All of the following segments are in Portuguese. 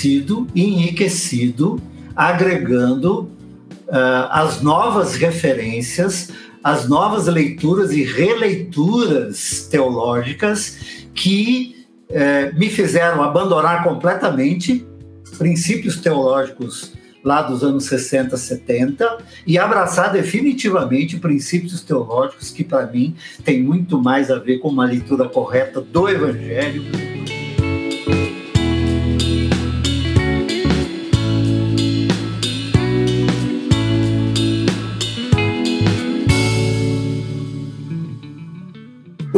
tenho sido enriquecido agregando uh, as novas referências, as novas leituras e releituras teológicas que uh, me fizeram abandonar completamente princípios teológicos lá dos anos 60, 70 e abraçar definitivamente princípios teológicos que para mim tem muito mais a ver com uma leitura correta do evangelho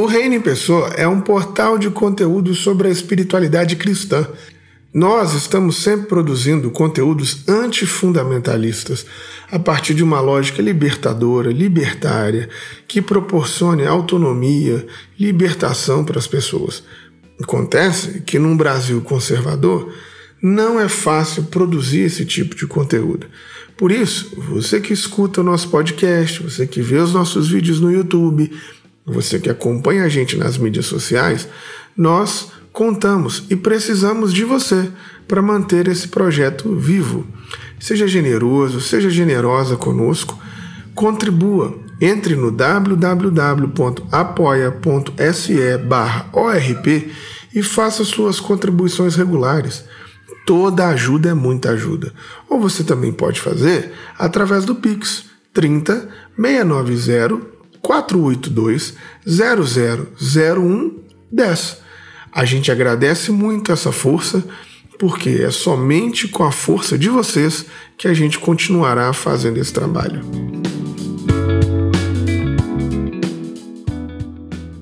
O Reino em Pessoa é um portal de conteúdo sobre a espiritualidade cristã. Nós estamos sempre produzindo conteúdos antifundamentalistas a partir de uma lógica libertadora, libertária, que proporcione autonomia, libertação para as pessoas. Acontece que num Brasil conservador não é fácil produzir esse tipo de conteúdo. Por isso, você que escuta o nosso podcast, você que vê os nossos vídeos no YouTube, você que acompanha a gente nas mídias sociais, nós contamos e precisamos de você para manter esse projeto vivo. Seja generoso, seja generosa conosco, contribua. Entre no www.apoia.se/orp e faça suas contribuições regulares. Toda ajuda é muita ajuda. Ou você também pode fazer através do Pix 30 690 482 0001 10. A gente agradece muito essa força, porque é somente com a força de vocês que a gente continuará fazendo esse trabalho.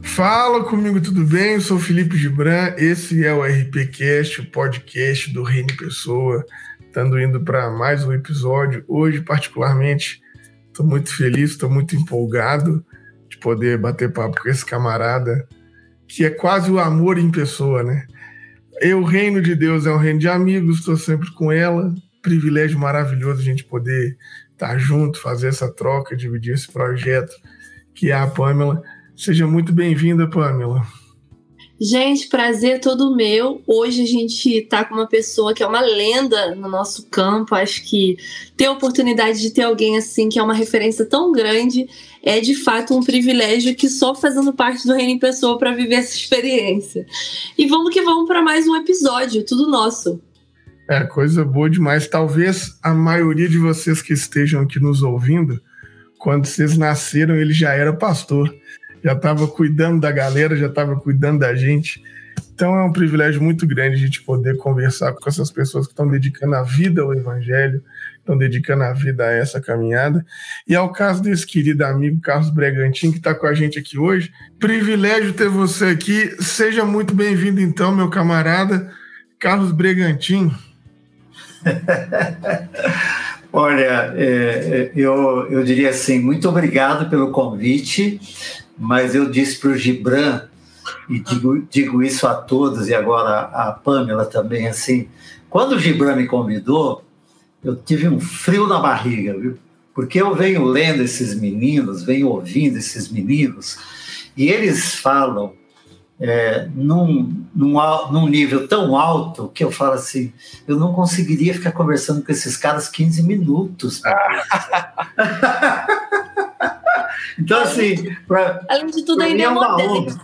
Fala comigo, tudo bem? Eu sou Felipe Gibran, esse é o RPCast, o podcast do Reino Pessoa. Estando indo para mais um episódio. Hoje, particularmente, estou muito feliz, estou muito empolgado poder bater papo com esse camarada, que é quase o amor em pessoa, né? Eu, o reino de Deus é um reino de amigos, estou sempre com ela. Privilégio maravilhoso a gente poder estar junto, fazer essa troca, dividir esse projeto que é a Pamela. Seja muito bem-vinda, Pamela. Gente, prazer todo meu. Hoje a gente tá com uma pessoa que é uma lenda no nosso campo. Acho que ter a oportunidade de ter alguém assim, que é uma referência tão grande, é de fato um privilégio que só fazendo parte do Reino em Pessoa para viver essa experiência. E vamos que vamos para mais um episódio, tudo nosso. É, coisa boa demais. Talvez a maioria de vocês que estejam aqui nos ouvindo, quando vocês nasceram, ele já era pastor já estava cuidando da galera, já estava cuidando da gente. Então é um privilégio muito grande a gente poder conversar com essas pessoas que estão dedicando a vida ao Evangelho, estão dedicando a vida a essa caminhada. E ao caso desse querido amigo Carlos Bregantin, que está com a gente aqui hoje, privilégio ter você aqui. Seja muito bem-vindo, então, meu camarada Carlos Bregantin. Olha, é, é, eu, eu diria assim, muito obrigado pelo convite mas eu disse para o Gibran, e digo, digo isso a todos, e agora a Pamela também, assim, quando o Gibran me convidou, eu tive um frio na barriga, viu? Porque eu venho lendo esses meninos, venho ouvindo esses meninos, e eles falam é, num, num, num, nível tão alto que eu falo assim: eu não conseguiria ficar conversando com esses caras 15 minutos. Então, assim. Pra, Além de tudo, ainda é, é moderno.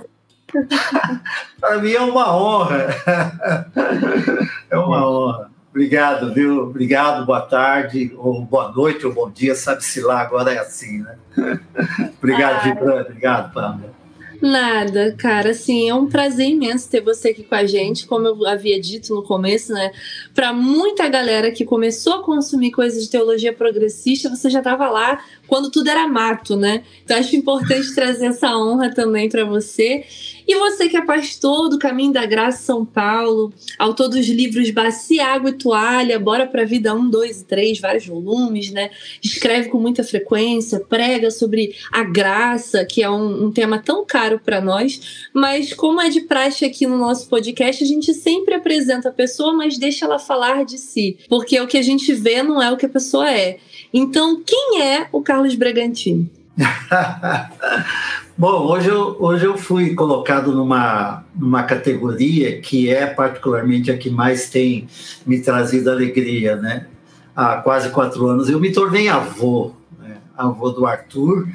Para mim é uma honra. é uma honra. Obrigado, viu? Obrigado, boa tarde, ou boa noite, ou bom dia, sabe-se lá, agora é assim, né? Obrigado, Gibran, obrigado, Pamela. Nada, cara, assim, é um prazer imenso ter você aqui com a gente, como eu havia dito no começo, né? Para muita galera que começou a consumir coisas de teologia progressista, você já estava lá quando tudo era mato, né? Então acho importante trazer essa honra também para você. E você que é pastor do Caminho da Graça São Paulo, autor dos livros Bacia, Água e Toalha, Bora pra Vida 1, 2 e 3, vários volumes, né? Escreve com muita frequência, prega sobre a graça, que é um, um tema tão caro para nós, mas como é de praxe aqui no nosso podcast, a gente sempre apresenta a pessoa, mas deixa ela falar de si, porque o que a gente vê não é o que a pessoa é. Então, quem é o Carlos Bragantino? Bom, hoje eu, hoje eu fui colocado numa, numa categoria que é particularmente a que mais tem me trazido alegria, né? Há quase quatro anos eu me tornei avô, né? avô do Arthur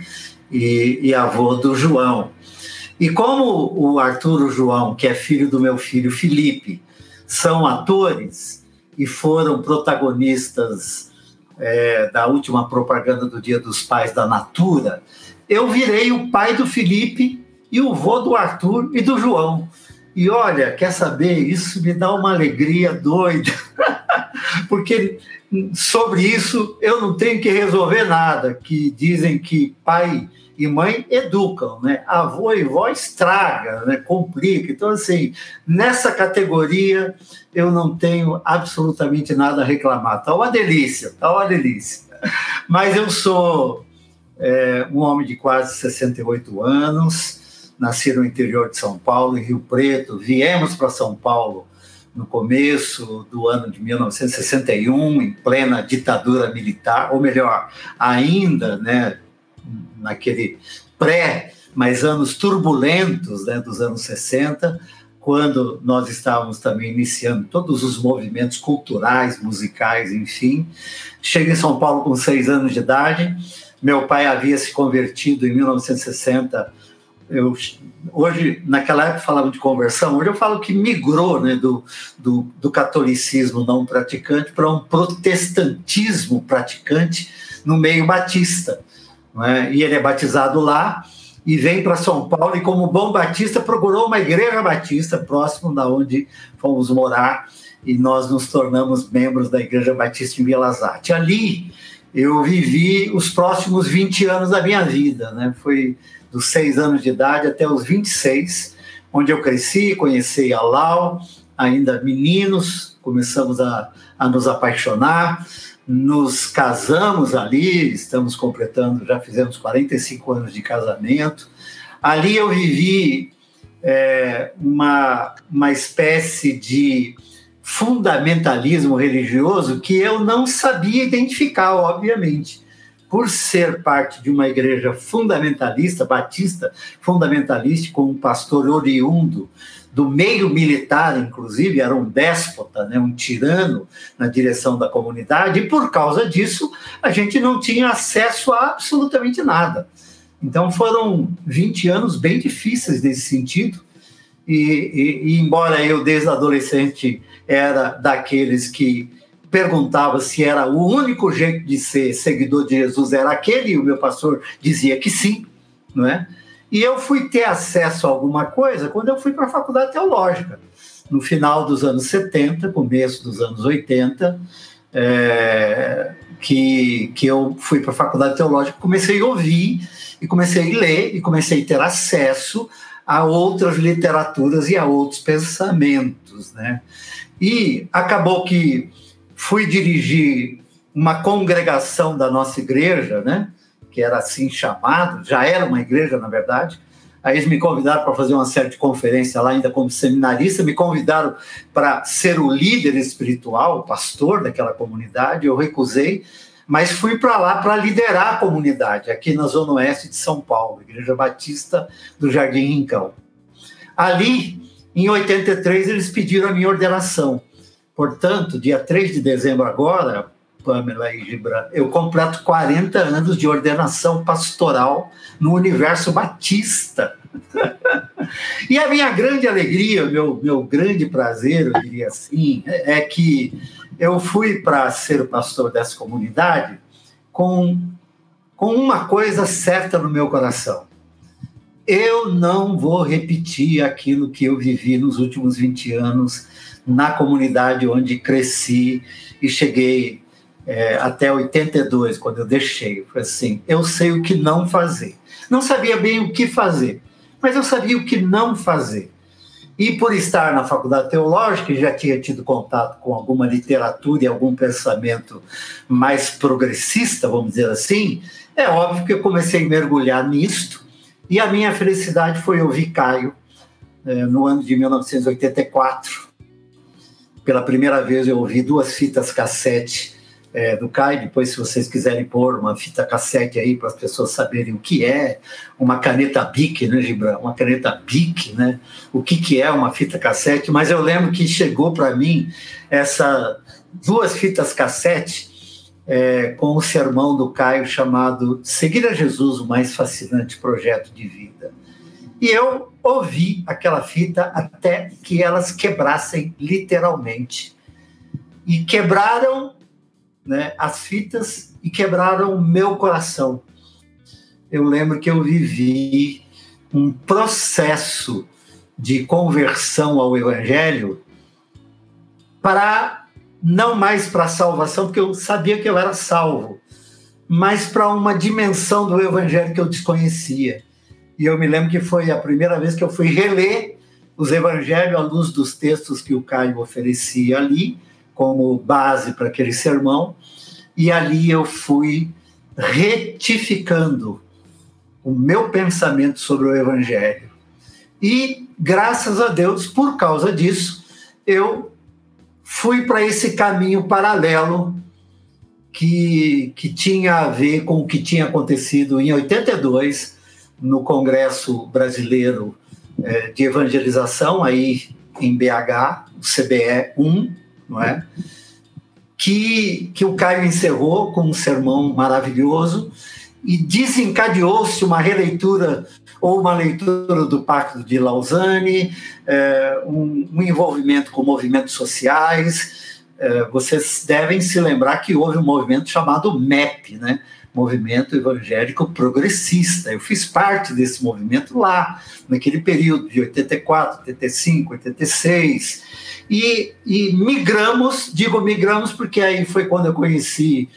e, e avô do João. E como o Arthur e o João, que é filho do meu filho Felipe, são atores e foram protagonistas é, da última propaganda do Dia dos Pais da Natura, eu virei o pai do Felipe e o vô do Arthur e do João. E olha, quer saber? Isso me dá uma alegria doida, porque sobre isso eu não tenho que resolver nada. Que dizem que pai e mãe educam, né? Avô e vó estraga, né? Complica. Então, assim, nessa categoria eu não tenho absolutamente nada a reclamar. Tá uma delícia, tá uma delícia. Mas eu sou é, um homem de quase 68 anos, nasci no interior de São Paulo, em Rio Preto. Viemos para São Paulo no começo do ano de 1961, em plena ditadura militar, ou melhor, ainda, né, naquele pré, mas anos turbulentos né, dos anos 60, quando nós estávamos também iniciando todos os movimentos culturais, musicais, enfim. Cheguei em São Paulo com seis anos de idade meu pai havia se convertido em 1960. Eu, hoje, naquela época falavam de conversão, hoje eu falo que migrou né, do, do, do catolicismo não praticante para um protestantismo praticante no meio batista. É? E ele é batizado lá e vem para São Paulo e, como bom batista, procurou uma igreja batista próximo da onde fomos morar e nós nos tornamos membros da Igreja Batista em Vila Zate. Ali eu vivi os próximos 20 anos da minha vida, né? Foi dos 6 anos de idade até os 26, onde eu cresci, conheci a Lau, ainda meninos, começamos a, a nos apaixonar, nos casamos ali, estamos completando, já fizemos 45 anos de casamento. Ali eu vivi é, uma, uma espécie de fundamentalismo religioso que eu não sabia identificar, obviamente. Por ser parte de uma igreja fundamentalista, batista fundamentalista, com um pastor oriundo do meio militar, inclusive, era um déspota, né, um tirano na direção da comunidade, e por causa disso a gente não tinha acesso a absolutamente nada. Então foram 20 anos bem difíceis nesse sentido, e, e, e embora eu, desde adolescente, era daqueles que perguntava se era o único jeito de ser seguidor de Jesus era aquele, e o meu pastor dizia que sim, não é? E eu fui ter acesso a alguma coisa quando eu fui para a faculdade teológica, no final dos anos 70, começo dos anos 80, é, que, que eu fui para a faculdade teológica, comecei a ouvir e comecei a ler e comecei a ter acesso a outras literaturas e a outros pensamentos, né? E acabou que fui dirigir uma congregação da nossa igreja, né? Que era assim chamado, já era uma igreja, na verdade. Aí eles me convidaram para fazer uma série de conferências lá, ainda como seminarista, me convidaram para ser o líder espiritual, o pastor daquela comunidade. Eu recusei, mas fui para lá para liderar a comunidade, aqui na Zona Oeste de São Paulo, Igreja Batista do Jardim Rincão. Ali em 83, eles pediram a minha ordenação. Portanto, dia 3 de dezembro agora, Pamela e Gibran, eu completo 40 anos de ordenação pastoral no universo batista. e a minha grande alegria, meu, meu grande prazer, eu diria assim, é, é que eu fui para ser o pastor dessa comunidade com, com uma coisa certa no meu coração eu não vou repetir aquilo que eu vivi nos últimos 20 anos na comunidade onde cresci e cheguei é, até 82, quando eu deixei. Foi assim: eu sei o que não fazer. Não sabia bem o que fazer, mas eu sabia o que não fazer. E por estar na faculdade teológica, já tinha tido contato com alguma literatura e algum pensamento mais progressista, vamos dizer assim, é óbvio que eu comecei a mergulhar nisto e a minha felicidade foi ouvir Caio é, no ano de 1984. Pela primeira vez eu ouvi duas fitas cassete é, do CAI. Depois, se vocês quiserem pôr uma fita cassete aí para as pessoas saberem o que é uma caneta BIC, né, Gibran? Uma caneta BIC, né? O que, que é uma fita cassete. Mas eu lembro que chegou para mim essa duas fitas cassete é, com o sermão do Caio chamado Seguir a Jesus, o mais fascinante projeto de vida. E eu ouvi aquela fita até que elas quebrassem literalmente. E quebraram né, as fitas e quebraram o meu coração. Eu lembro que eu vivi um processo de conversão ao Evangelho para não mais para a salvação, porque eu sabia que eu era salvo, mas para uma dimensão do Evangelho que eu desconhecia. E eu me lembro que foi a primeira vez que eu fui reler os Evangelhos à luz dos textos que o Caio oferecia ali, como base para aquele sermão, e ali eu fui retificando o meu pensamento sobre o Evangelho. E, graças a Deus, por causa disso, eu fui para esse caminho paralelo que, que tinha a ver com o que tinha acontecido em 82 no Congresso Brasileiro é, de Evangelização, aí em BH, o CBE 1, não é? Que, que o Caio encerrou com um sermão maravilhoso e desencadeou-se uma releitura ou uma leitura do Pacto de Lausanne, é, um, um, envolvimento com movimentos sociais. É, vocês devem se lembrar que houve um movimento chamado MEP, né? Movimento Evangélico Progressista. Eu fiz parte desse movimento lá, naquele período de 84, 85, 86. E, e migramos, digo migramos porque aí foi quando eu conheci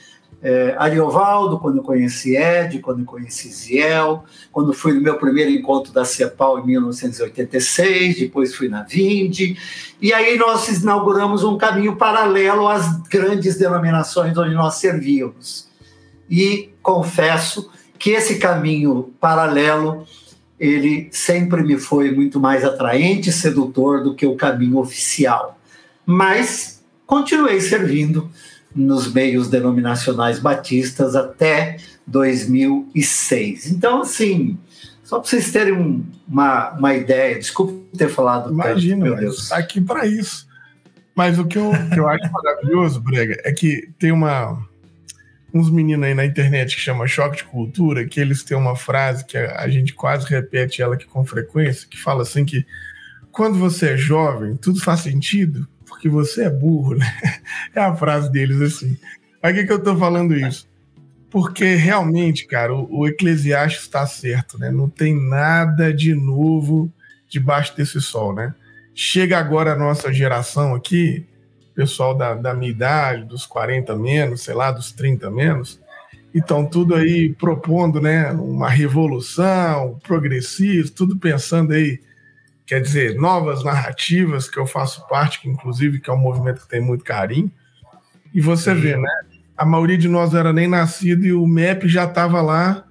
é, Ariovaldo, quando eu conheci Ed, quando eu conheci Ziel, quando fui no meu primeiro encontro da CEPAL em 1986, depois fui na Vinde, e aí nós inauguramos um caminho paralelo às grandes denominações onde nós servíamos. E confesso que esse caminho paralelo ele sempre me foi muito mais atraente e sedutor do que o caminho oficial. Mas continuei servindo nos meios denominacionais batistas até 2006. Então, assim, só para vocês terem um, uma, uma ideia, desculpe ter falado Imagina, tanto, meu Deus. Está aqui para isso. Mas o que eu, que eu acho maravilhoso, Brega, é que tem uma uns meninos aí na internet que chama Choque de Cultura, que eles têm uma frase que a, gente quase repete ela aqui com frequência, que fala assim que quando você é jovem, tudo faz sentido, porque você é burro, né? É a frase deles assim. Mas que, que eu estou falando isso? Porque realmente, cara, o, o Eclesiastes está certo, né? Não tem nada de novo debaixo desse sol, né? Chega agora a nossa geração aqui, pessoal da, da minha idade, dos 40 menos, sei lá, dos 30 menos, e estão tudo aí propondo, né, uma revolução, progressista, tudo pensando aí quer dizer, novas narrativas, que eu faço parte, que inclusive que é um movimento que tem muito carinho. E você Sim. vê, né? A maioria de nós era nem nascido e o MEP já estava lá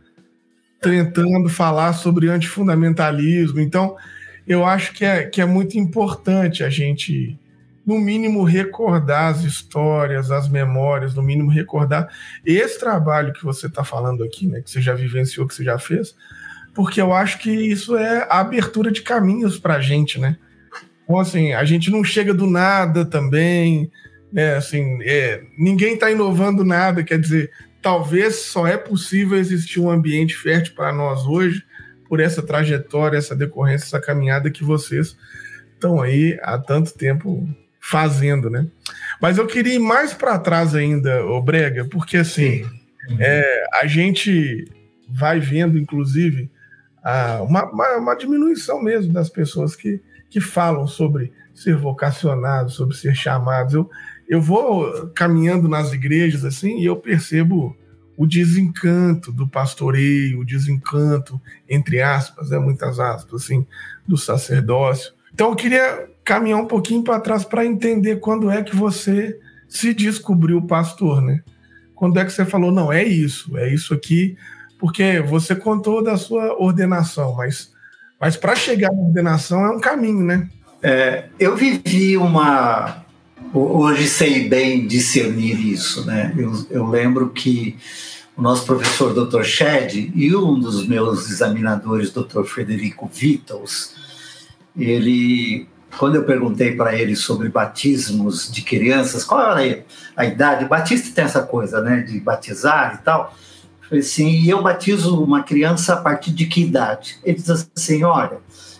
tentando falar sobre antifundamentalismo. Então, eu acho que é, que é muito importante a gente, no mínimo, recordar as histórias, as memórias, no mínimo, recordar esse trabalho que você está falando aqui, né? Que você já vivenciou, que você já fez porque eu acho que isso é a abertura de caminhos para a gente, né? Então, assim, a gente não chega do nada também, né? Assim, é, ninguém está inovando nada, quer dizer, talvez só é possível existir um ambiente fértil para nós hoje por essa trajetória, essa decorrência, essa caminhada que vocês estão aí há tanto tempo fazendo, né? Mas eu queria ir mais para trás ainda, o Brega, porque assim, é, a gente vai vendo, inclusive, uma, uma, uma, diminuição mesmo das pessoas que, que falam sobre ser vocacionado, sobre ser chamado. Eu, eu vou caminhando nas igrejas assim e eu percebo o desencanto do pastoreio, o desencanto, entre aspas, né, muitas aspas, assim, do sacerdócio. Então eu queria caminhar um pouquinho para trás para entender quando é que você se descobriu pastor, né? Quando é que você falou, não, é isso, é isso aqui, porque você contou da sua ordenação, mas, mas para chegar na ordenação é um caminho, né? É, eu vivi uma, hoje sei bem discernir isso, né? Eu, eu lembro que o nosso professor Dr. Shed e um dos meus examinadores, Dr. Frederico Vittels, ele, quando eu perguntei para ele sobre batismos de crianças, qual era a idade? Batista tem essa coisa, né, de batizar e tal. Eu falei assim, e eu batizo uma criança a partir de que idade? Ele diz assim, olha,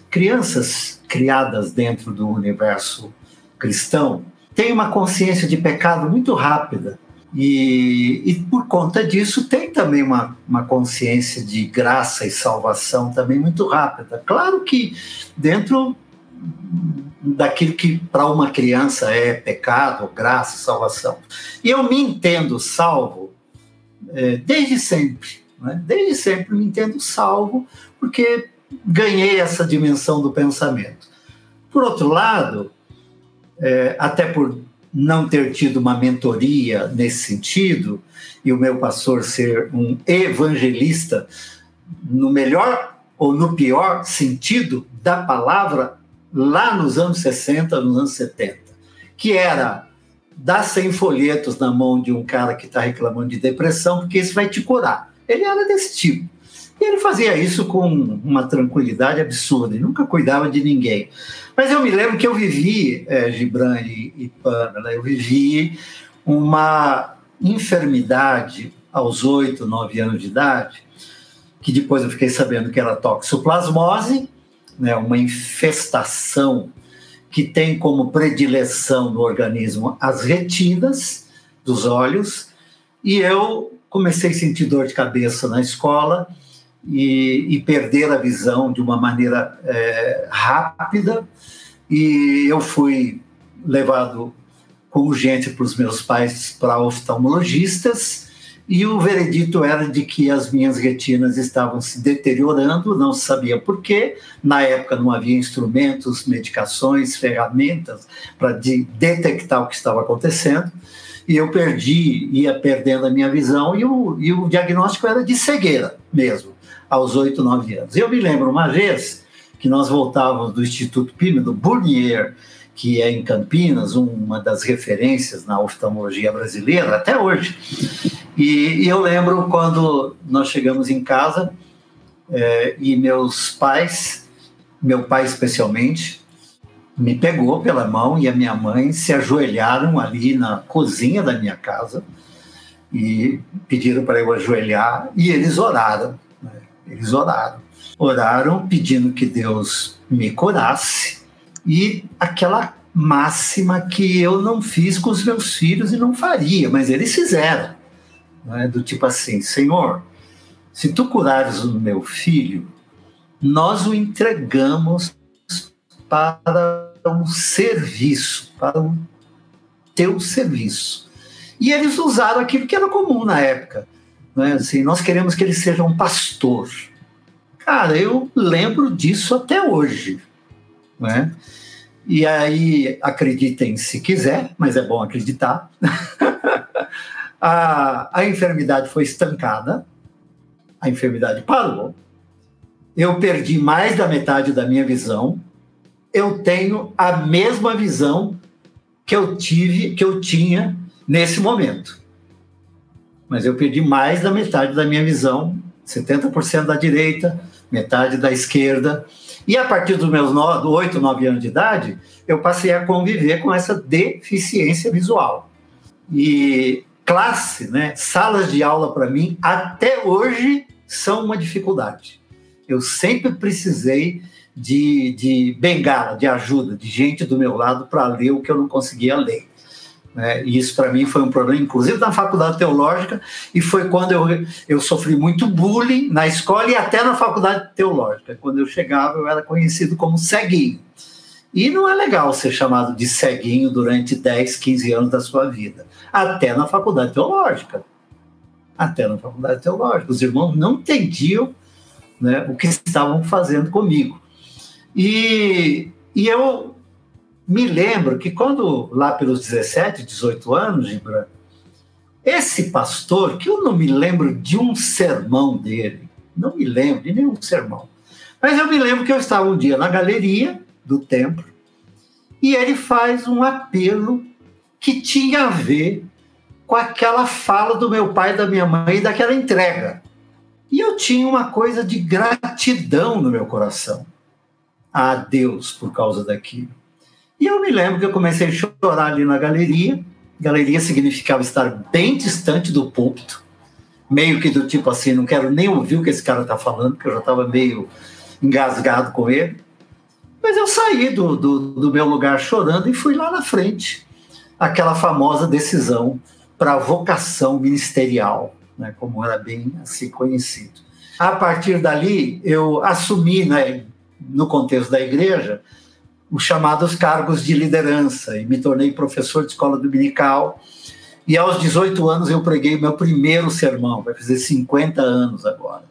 crianças criadas dentro do universo cristão têm uma consciência de pecado muito rápida e, e, por conta disso tem também uma, uma consciência de graça e salvação também muito rápida. Claro que dentro daquilo que para uma criança é pecado, graça, salvação. E eu me entendo salvo é, desde sempre. Né? Desde sempre me entendo salvo porque ganhei essa dimensão do pensamento. Por outro lado, é, até por não ter tido uma mentoria nesse sentido, e o meu pastor ser um evangelista, no melhor ou no pior sentido da palavra, lá nos anos 60, nos anos 70, que era dar 100 folhetos na mão de um cara que está reclamando de depressão, porque isso vai te curar. Ele era desse tipo. E ele fazia isso com uma tranquilidade absurda, e nunca cuidava de ninguém. Mas eu me lembro que eu vivi, é, Gibran e, e Pamela, eu vivi uma enfermidade aos oito, nove anos de idade, que depois eu fiquei sabendo que era toxoplasmose, né, uma infestação que tem como predileção no organismo as retinas dos olhos, e eu comecei a sentir dor de cabeça na escola e, e perder a visão de uma maneira é, rápida. E eu fui levado com urgência para os meus pais para oftalmologistas e o veredito era de que as minhas retinas estavam se deteriorando, não sabia por quê. Na época não havia instrumentos, medicações, ferramentas para de detectar o que estava acontecendo. E eu perdi, ia perdendo a minha visão, e o, e o diagnóstico era de cegueira mesmo aos oito, nove anos. Eu me lembro uma vez que nós voltávamos do Instituto Pime, do Burnier, que é em Campinas, uma das referências na oftalmologia brasileira até hoje. E, e eu lembro quando nós chegamos em casa é, e meus pais, meu pai especialmente, me pegou pela mão e a minha mãe se ajoelharam ali na cozinha da minha casa e pediram para eu ajoelhar e eles oraram. Eles oraram. Oraram pedindo que Deus me curasse e aquela máxima que eu não fiz com os meus filhos e não faria, mas eles fizeram. Né? Do tipo assim: Senhor, se tu curares o meu filho, nós o entregamos para um serviço, para o teu serviço. E eles usaram aquilo que era comum na época. Né? Assim, nós queremos que ele seja um pastor. Cara, eu lembro disso até hoje. Né? E aí, acreditem se quiser, mas é bom acreditar. a, a enfermidade foi estancada, a enfermidade parou. Eu perdi mais da metade da minha visão. Eu tenho a mesma visão que eu tive, que eu tinha nesse momento mas eu perdi mais da metade da minha visão, 70% da direita, metade da esquerda. E a partir dos meus 9, 8, 9 anos de idade, eu passei a conviver com essa deficiência visual. E classe, né, salas de aula para mim, até hoje são uma dificuldade. Eu sempre precisei de, de bengala, de ajuda, de gente do meu lado para ler o que eu não conseguia ler. Né? E isso para mim foi um problema, inclusive na faculdade teológica, e foi quando eu, eu sofri muito bullying na escola e até na faculdade teológica. Quando eu chegava, eu era conhecido como ceguinho. E não é legal ser chamado de ceguinho durante 10, 15 anos da sua vida, até na faculdade teológica. Até na faculdade teológica. Os irmãos não entendiam né, o que estavam fazendo comigo. E, e eu me lembro que quando, lá pelos 17, 18 anos, Gibran, esse pastor, que eu não me lembro de um sermão dele, não me lembro de nenhum sermão, mas eu me lembro que eu estava um dia na galeria do templo e ele faz um apelo que tinha a ver com aquela fala do meu pai da minha mãe, daquela entrega. E eu tinha uma coisa de gratidão no meu coração a Deus por causa daquilo. E eu me lembro que eu comecei a chorar ali na galeria. Galeria significava estar bem distante do púlpito, meio que do tipo assim, não quero nem ouvir o que esse cara está falando, porque eu já estava meio engasgado com ele. Mas eu saí do, do, do, meu lugar chorando e fui lá na frente. Aquela famosa decisão para vocação ministerial, né, como era bem assim conhecido. A partir dali, eu assumi, né, no contexto da igreja, os chamados cargos de liderança e me tornei professor de escola dominical. E aos 18 anos eu preguei meu primeiro sermão, vai fazer 50 anos agora.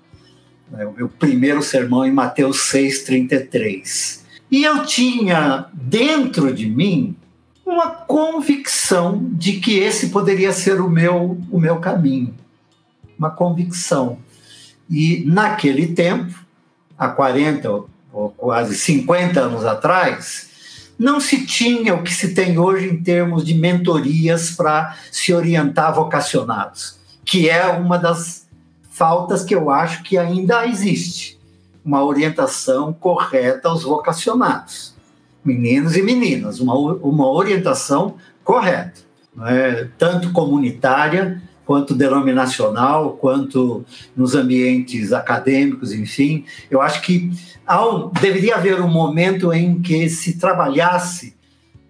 Né, o meu primeiro sermão em Mateus 6,33. E eu tinha dentro de mim uma convicção de que esse poderia ser o meu, o meu caminho. Uma convicção. E naquele tempo, há 40 ou quase 50 anos atrás, não se tinha o que se tem hoje em termos de mentorias para se orientar vocacionados, que é uma das faltas que eu acho que ainda existe. Uma orientação correta aos vocacionados, meninos e meninas, uma, uma orientação correta, é? tanto comunitária quanto denominacional, quanto nos ambientes acadêmicos, enfim. Eu acho que deveria haver um momento em que se trabalhasse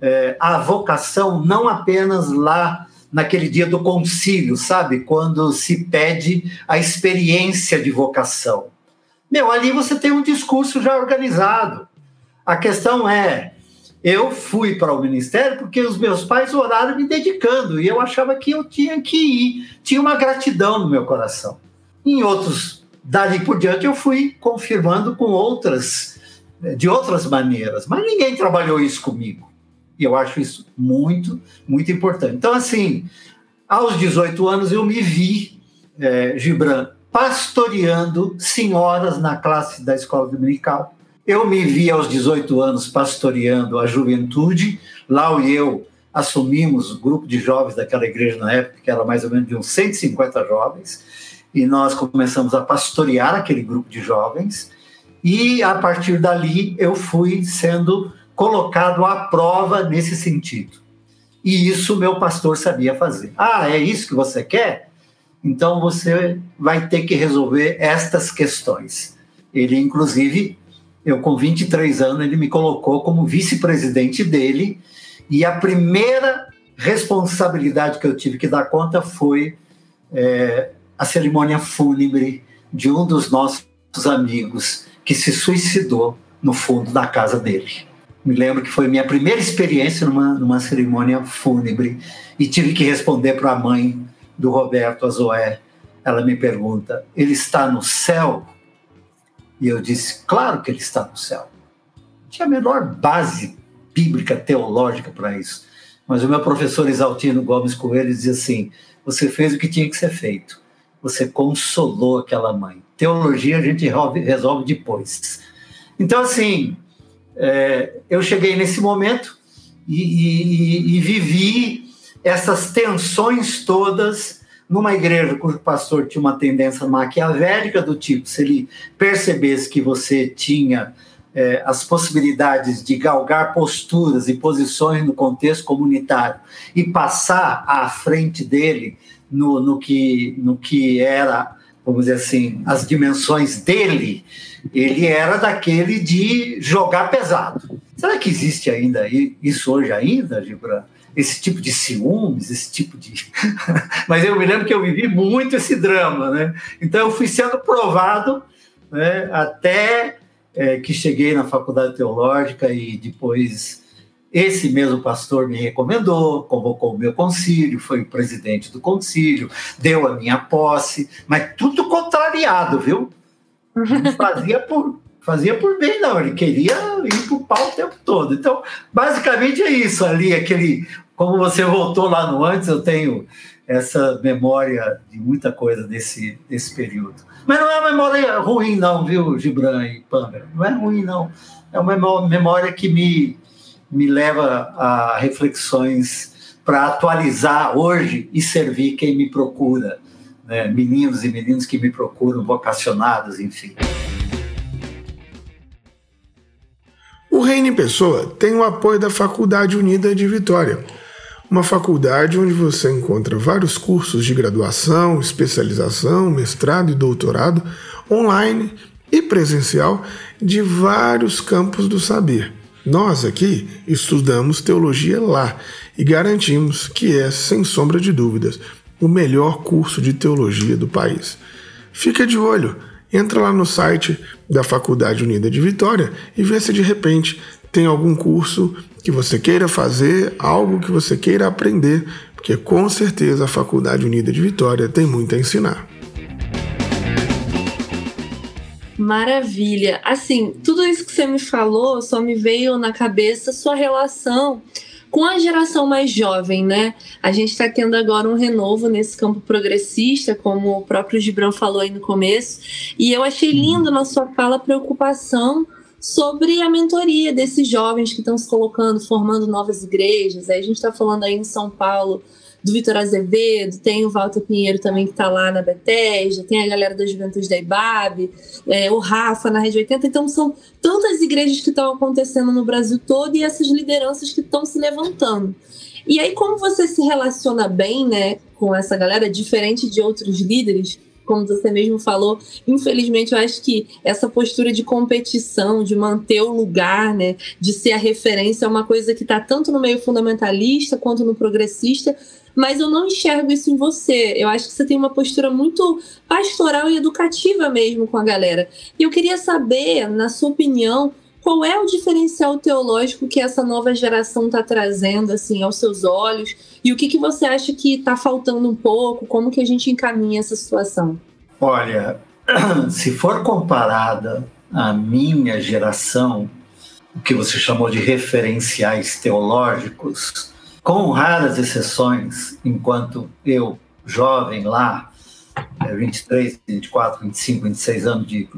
é, a vocação não apenas lá naquele dia do concílio, sabe? Quando se pede a experiência de vocação. Meu, ali você tem um discurso já organizado. A questão é, eu fui para o ministério porque os meus pais oraram me dedicando e eu achava que eu tinha que ir. Tinha uma gratidão no meu coração. Em outros, dali por diante, eu fui confirmando com outras, de outras maneiras, mas ninguém trabalhou isso comigo. E eu acho isso muito, muito importante. Então, assim, aos 18 anos eu me vi, é, Gibran, pastoreando senhoras na classe da escola dominical eu me vi aos 18 anos pastoreando a juventude. Lá e eu assumimos o grupo de jovens daquela igreja na época, que era mais ou menos de uns 150 jovens, e nós começamos a pastorear aquele grupo de jovens. E a partir dali eu fui sendo colocado à prova nesse sentido. E isso meu pastor sabia fazer. Ah, é isso que você quer? Então você vai ter que resolver estas questões. Ele, inclusive, eu com 23 anos, ele me colocou como vice-presidente dele, e a primeira responsabilidade que eu tive que dar conta foi é, a cerimônia fúnebre de um dos nossos amigos que se suicidou no fundo da casa dele. Me lembro que foi minha primeira experiência numa, numa cerimônia fúnebre e tive que responder para a mãe do Roberto Azoé. Ela me pergunta: ele está no céu? E eu disse, claro que ele está no céu. Não tinha a menor base bíblica, teológica para isso. Mas o meu professor Exaltino Gomes Coelho dizia assim: você fez o que tinha que ser feito. Você consolou aquela mãe. Teologia a gente resolve depois. Então, assim, é, eu cheguei nesse momento e, e, e vivi essas tensões todas numa igreja cujo pastor tinha uma tendência maquiavélica do tipo, se ele percebesse que você tinha é, as possibilidades de galgar posturas e posições no contexto comunitário e passar à frente dele no, no, que, no que era, vamos dizer assim, as dimensões dele, ele era daquele de jogar pesado. Será que existe ainda isso hoje ainda, Gibran? Esse tipo de ciúmes, esse tipo de. Mas eu me lembro que eu vivi muito esse drama, né? Então eu fui sendo provado né, até é, que cheguei na faculdade teológica e depois esse mesmo pastor me recomendou, convocou o meu concílio, foi o presidente do concílio, deu a minha posse, mas tudo contrariado, viu? Não fazia por, fazia por bem, não. Ele queria ir para o pau o tempo todo. Então, basicamente é isso ali, aquele. Como você voltou lá no antes, eu tenho essa memória de muita coisa desse, desse período. Mas não é uma memória ruim, não, viu, Gibran e Pâmela? Não é ruim, não. É uma memória que me, me leva a reflexões para atualizar hoje e servir quem me procura, né? meninos e meninas que me procuram, vocacionados, enfim. Reino em Pessoa tem o apoio da Faculdade Unida de Vitória, uma faculdade onde você encontra vários cursos de graduação, especialização, mestrado e doutorado online e presencial de vários campos do saber. Nós aqui estudamos teologia lá e garantimos que é, sem sombra de dúvidas, o melhor curso de teologia do país. Fica de olho, entra lá no site da Faculdade Unida de Vitória e vê se de repente tem algum curso que você queira fazer, algo que você queira aprender, porque com certeza a Faculdade Unida de Vitória tem muito a ensinar. Maravilha. Assim, tudo isso que você me falou só me veio na cabeça sua relação com a geração mais jovem, né? A gente está tendo agora um renovo nesse campo progressista, como o próprio Gibran falou aí no começo, e eu achei lindo na sua fala a preocupação sobre a mentoria desses jovens que estão se colocando, formando novas igrejas. Aí a gente está falando aí em São Paulo do Vitor Azevedo, tem o Walter Pinheiro também que está lá na Bethesda, tem a galera da Juventude da IBAB, é, o Rafa na Rede 80. Então são tantas igrejas que estão acontecendo no Brasil todo e essas lideranças que estão se levantando. E aí, como você se relaciona bem né, com essa galera, diferente de outros líderes, como você mesmo falou, infelizmente eu acho que essa postura de competição, de manter o lugar, né, de ser a referência, é uma coisa que está tanto no meio fundamentalista quanto no progressista, mas eu não enxergo isso em você. Eu acho que você tem uma postura muito pastoral e educativa mesmo com a galera. E eu queria saber, na sua opinião, qual é o diferencial teológico que essa nova geração está trazendo assim aos seus olhos e o que, que você acha que está faltando um pouco? Como que a gente encaminha essa situação? Olha, se for comparada à minha geração, o que você chamou de referenciais teológicos, com raras exceções, enquanto eu, jovem lá, 23, 24, 25, 26 anos de,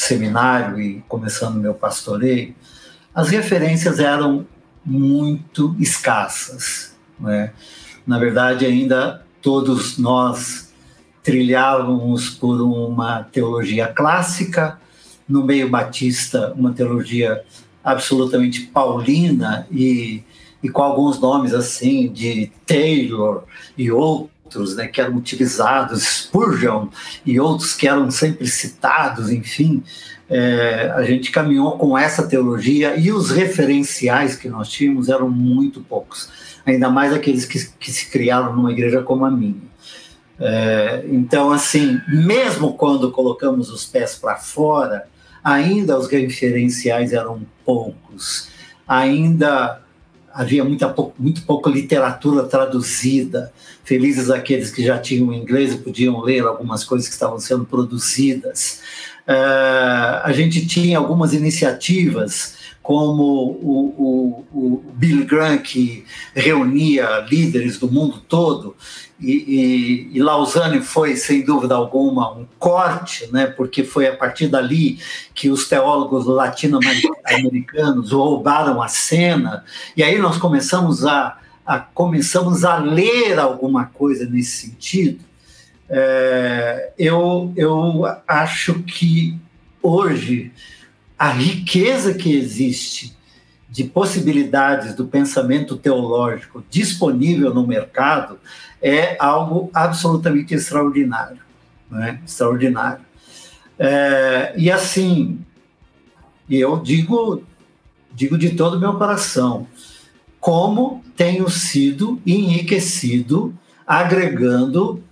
seminário e começando meu pastoreio, as referências eram muito escassas. Né? Na verdade, ainda todos nós trilhávamos por uma teologia clássica, no meio batista, uma teologia absolutamente paulina e e com alguns nomes assim de Taylor e outros, né, que eram utilizados, Spurgeon e outros que eram sempre citados, enfim, é, a gente caminhou com essa teologia e os referenciais que nós tínhamos eram muito poucos, ainda mais aqueles que, que se criaram numa igreja como a minha. É, então, assim, mesmo quando colocamos os pés para fora, ainda os referenciais eram poucos, ainda havia muita, muito pouca literatura traduzida. Felizes aqueles que já tinham inglês e podiam ler algumas coisas que estavam sendo produzidas. Uh, a gente tinha algumas iniciativas, como o, o, o Bill Graham, que reunia líderes do mundo todo, e, e, e, Lausanne foi, sem dúvida alguma, um corte, né, porque foi a partir dali que os teólogos latino-americanos roubaram a cena, e aí nós começamos a, a, começamos a ler alguma coisa nesse sentido. É, eu, eu acho que hoje a riqueza que existe de possibilidades do pensamento teológico disponível no mercado é algo absolutamente extraordinário, né? extraordinário. É, e assim, eu digo, digo de todo o meu coração, como tenho sido enriquecido agregando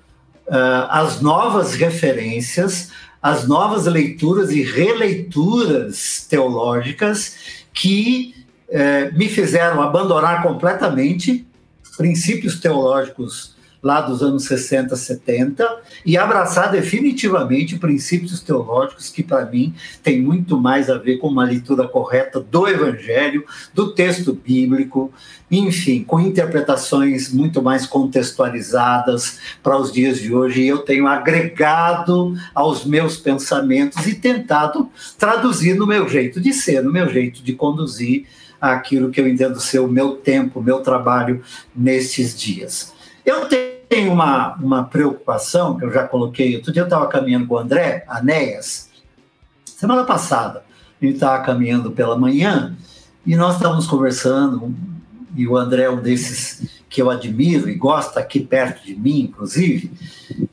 uh, as novas referências, as novas leituras e releituras teológicas que uh, me fizeram abandonar completamente princípios teológicos lá dos anos 60, 70, e abraçar definitivamente princípios teológicos que, para mim, tem muito mais a ver com uma leitura correta do Evangelho, do texto bíblico, enfim, com interpretações muito mais contextualizadas para os dias de hoje. E eu tenho agregado aos meus pensamentos e tentado traduzir no meu jeito de ser, no meu jeito de conduzir àquilo que eu entendo ser o meu tempo, o meu trabalho nestes dias. Eu tenho uma, uma preocupação que eu já coloquei. Outro dia eu estava caminhando com o André Anéas, semana passada. A gente estava caminhando pela manhã e nós estávamos conversando, e o André é um desses que eu admiro e gosta aqui perto de mim, inclusive,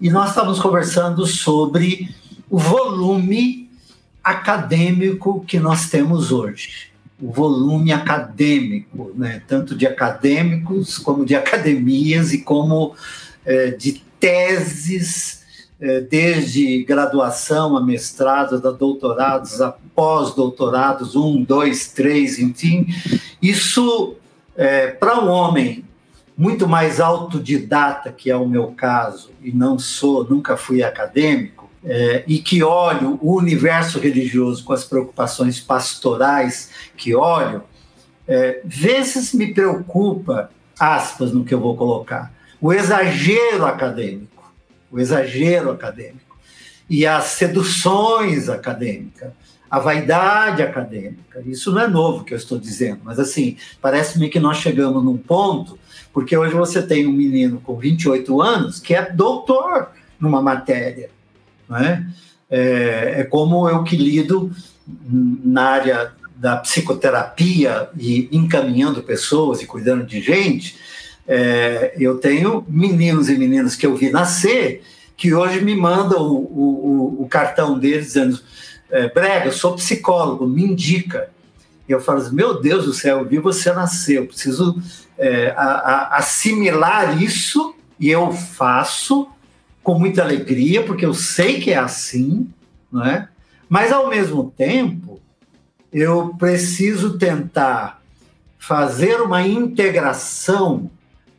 e nós estávamos conversando sobre o volume acadêmico que nós temos hoje. O volume acadêmico, né? tanto de acadêmicos como de academias e como é, de teses, é, desde graduação a mestrado, a doutorados, a pós-doutorados, um, dois, três, enfim. Isso, é, para um homem muito mais autodidata, que é o meu caso, e não sou, nunca fui acadêmico, é, e que olho o universo religioso com as preocupações pastorais que olho, é, vezes me preocupa, aspas no que eu vou colocar, o exagero acadêmico, o exagero acadêmico, e as seduções acadêmicas, a vaidade acadêmica. Isso não é novo que eu estou dizendo, mas assim, parece-me que nós chegamos num ponto porque hoje você tem um menino com 28 anos que é doutor numa matéria. Não é? É, é como eu que lido na área da psicoterapia e encaminhando pessoas e cuidando de gente, é, eu tenho meninos e meninas que eu vi nascer que hoje me mandam o, o, o cartão deles dizendo é, Brega, eu sou psicólogo, me indica. E eu falo assim, meu Deus do céu, eu vi você nascer, eu preciso é, a, a assimilar isso e eu faço com muita alegria, porque eu sei que é assim, não é? mas ao mesmo tempo eu preciso tentar fazer uma integração,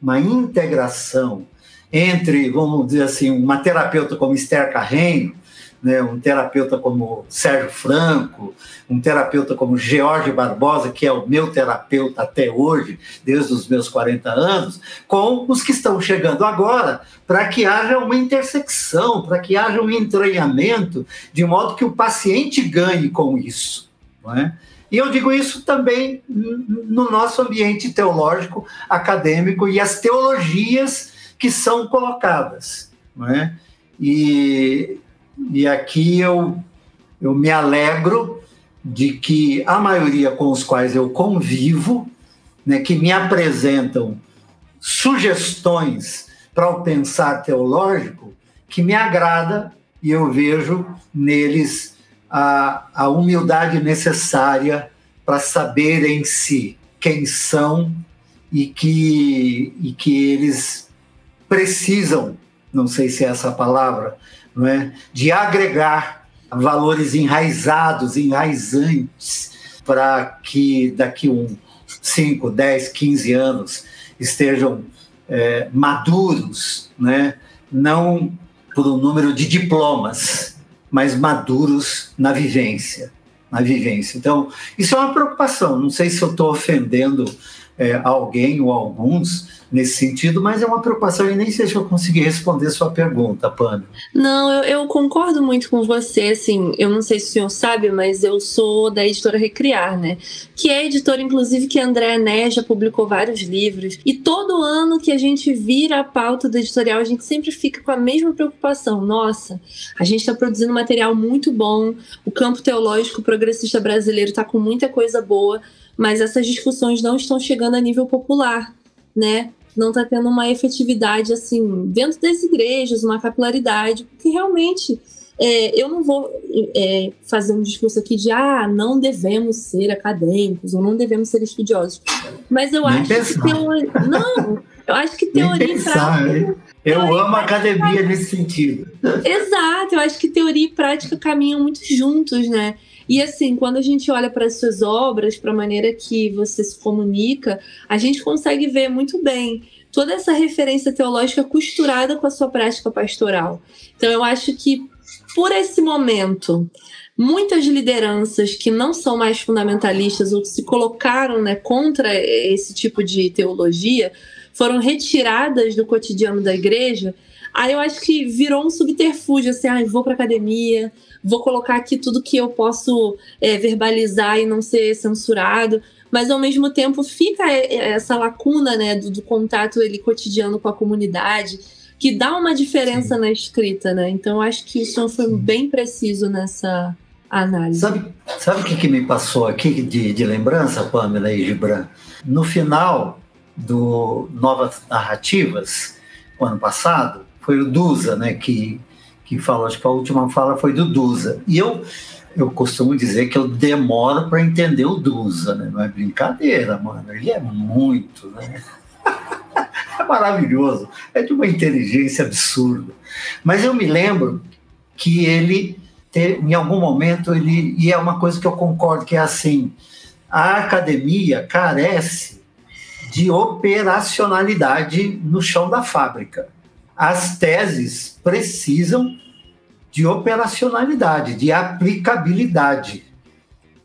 uma integração entre, vamos dizer assim, uma terapeuta como Esther Carreño, né, um terapeuta como Sérgio Franco, um terapeuta como George Barbosa, que é o meu terapeuta até hoje, desde os meus 40 anos, com os que estão chegando agora, para que haja uma intersecção, para que haja um entranhamento, de modo que o paciente ganhe com isso. Não é? E eu digo isso também no nosso ambiente teológico, acadêmico e as teologias que são colocadas. Não é? E e aqui eu, eu me alegro de que a maioria com os quais eu convivo, né, que me apresentam sugestões para o pensar teológico, que me agrada e eu vejo neles a, a humildade necessária para saber em si quem são e que, e que eles precisam, não sei se é essa palavra, não é? de agregar valores enraizados, enraizantes, para que daqui um 5, 10, 15 anos estejam é, maduros, né? não por um número de diplomas, mas maduros na vivência. Na vivência. Então, isso é uma preocupação. Não sei se eu estou ofendendo é, alguém ou alguns, nesse sentido, mas é uma preocupação e nem sei se eu consegui responder sua pergunta, Pano. Não, eu, eu, concordo muito com você, assim, eu não sei se o senhor sabe, mas eu sou da editora Recriar, né? Que é editora, inclusive, que André Né já publicou vários livros, e todo ano que a gente vira a pauta do editorial, a gente sempre fica com a mesma preocupação. Nossa, a gente está produzindo material muito bom, o campo teológico progressista brasileiro está com muita coisa boa, mas essas discussões não estão chegando a nível popular né? Não está tendo uma efetividade assim dentro das igrejas, uma capilaridade, porque realmente é, eu não vou é, fazer um discurso aqui de ah, não devemos ser acadêmicos ou não devemos ser estudiosos. Mas eu Nem acho pensar. que teoria. Não, eu acho que teoria Nem pensar, prática. Eu teoria amo a academia nesse sentido. Exato, eu acho que teoria e prática caminham muito juntos, né? E assim, quando a gente olha para as suas obras, para a maneira que você se comunica, a gente consegue ver muito bem toda essa referência teológica costurada com a sua prática pastoral. Então, eu acho que por esse momento, muitas lideranças que não são mais fundamentalistas ou que se colocaram né, contra esse tipo de teologia foram retiradas do cotidiano da igreja. Aí eu acho que virou um subterfúgio, assim, ah, vou para academia, vou colocar aqui tudo que eu posso é, verbalizar e não ser censurado. mas ao mesmo tempo fica essa lacuna né, do, do contato ele cotidiano com a comunidade, que dá uma diferença Sim. na escrita, né? Então acho que isso foi Sim. bem preciso nessa análise. Sabe, sabe o que, que me passou aqui de, de lembrança, Pamela e Gibran? No final do Novas Narrativas, o ano passado, foi o Dusa, né, que, que falou, acho que a última fala foi do Dusa. E eu eu costumo dizer que eu demoro para entender o Dusa, né? Não é brincadeira, mano. Ele é muito, né? é maravilhoso. É de uma inteligência absurda. Mas eu me lembro que ele, em algum momento, ele. E é uma coisa que eu concordo, que é assim: a academia carece de operacionalidade no chão da fábrica. As teses precisam de operacionalidade, de aplicabilidade.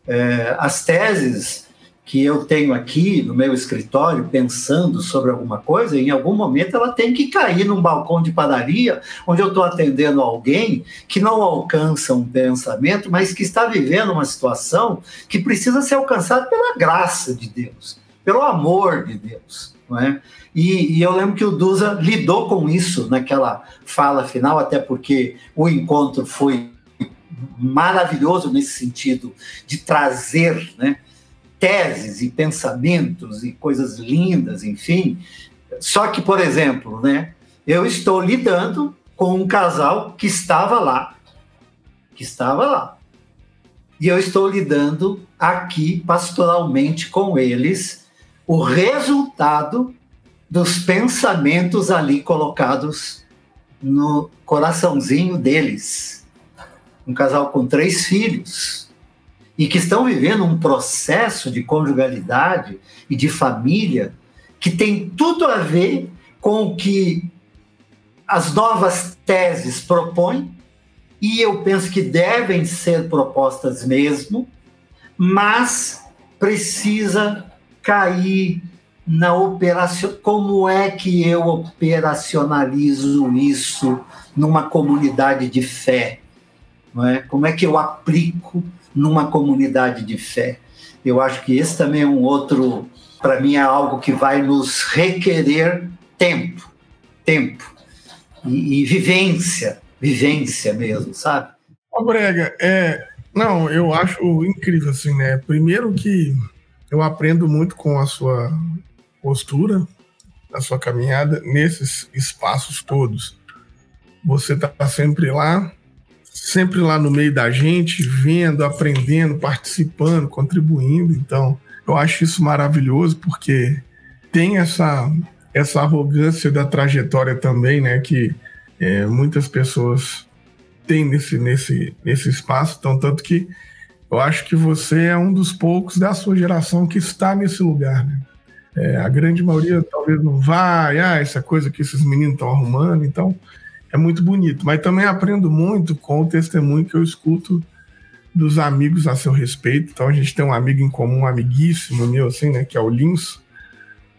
É, as teses que eu tenho aqui no meu escritório pensando sobre alguma coisa, em algum momento ela tem que cair num balcão de padaria, onde eu estou atendendo alguém que não alcança um pensamento, mas que está vivendo uma situação que precisa ser alcançada pela graça de Deus, pelo amor de Deus. É? E, e, eu lembro que o Dusa lidou com isso naquela fala final, até porque o encontro foi maravilhoso nesse sentido de trazer né, teses e pensamentos e coisas lindas, enfim. Só que, por exemplo, né, eu estou lidando com um casal que estava lá, que estava lá. E eu estou lidando aqui pastoralmente com eles o resultado dos pensamentos ali colocados no coraçãozinho deles. Um casal com três filhos e que estão vivendo um processo de conjugalidade e de família que tem tudo a ver com o que as novas teses propõem, e eu penso que devem ser propostas mesmo, mas precisa cair na operação, como é que eu operacionalizo isso numa comunidade de fé? Não é? Como é que eu aplico numa comunidade de fé? Eu acho que esse também é um outro, para mim, é algo que vai nos requerer tempo, tempo e, e vivência, vivência mesmo, sabe? Ô, Brega, é, não, eu acho incrível, assim, né? Primeiro que eu aprendo muito com a sua postura na sua caminhada nesses espaços todos. Você está sempre lá, sempre lá no meio da gente, vendo, aprendendo, participando, contribuindo. Então, eu acho isso maravilhoso porque tem essa essa arrogância da trajetória também, né? Que é, muitas pessoas têm nesse, nesse, nesse espaço. Então, tanto que eu acho que você é um dos poucos da sua geração que está nesse lugar, né? É, a grande maioria talvez não vai, ah, essa coisa que esses meninos estão arrumando, então é muito bonito. Mas também aprendo muito com o testemunho que eu escuto dos amigos a seu respeito. Então a gente tem um amigo em comum, um amiguíssimo meu, assim, né, que é o Lins.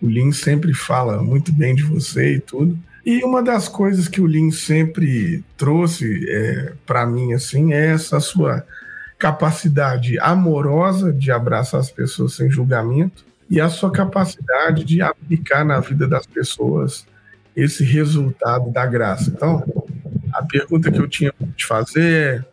O Lins sempre fala muito bem de você e tudo. E uma das coisas que o Lins sempre trouxe é, para mim, assim, é essa sua capacidade amorosa de abraçar as pessoas sem julgamento e a sua capacidade de aplicar na vida das pessoas esse resultado da graça. Então, a pergunta que eu tinha para te fazer é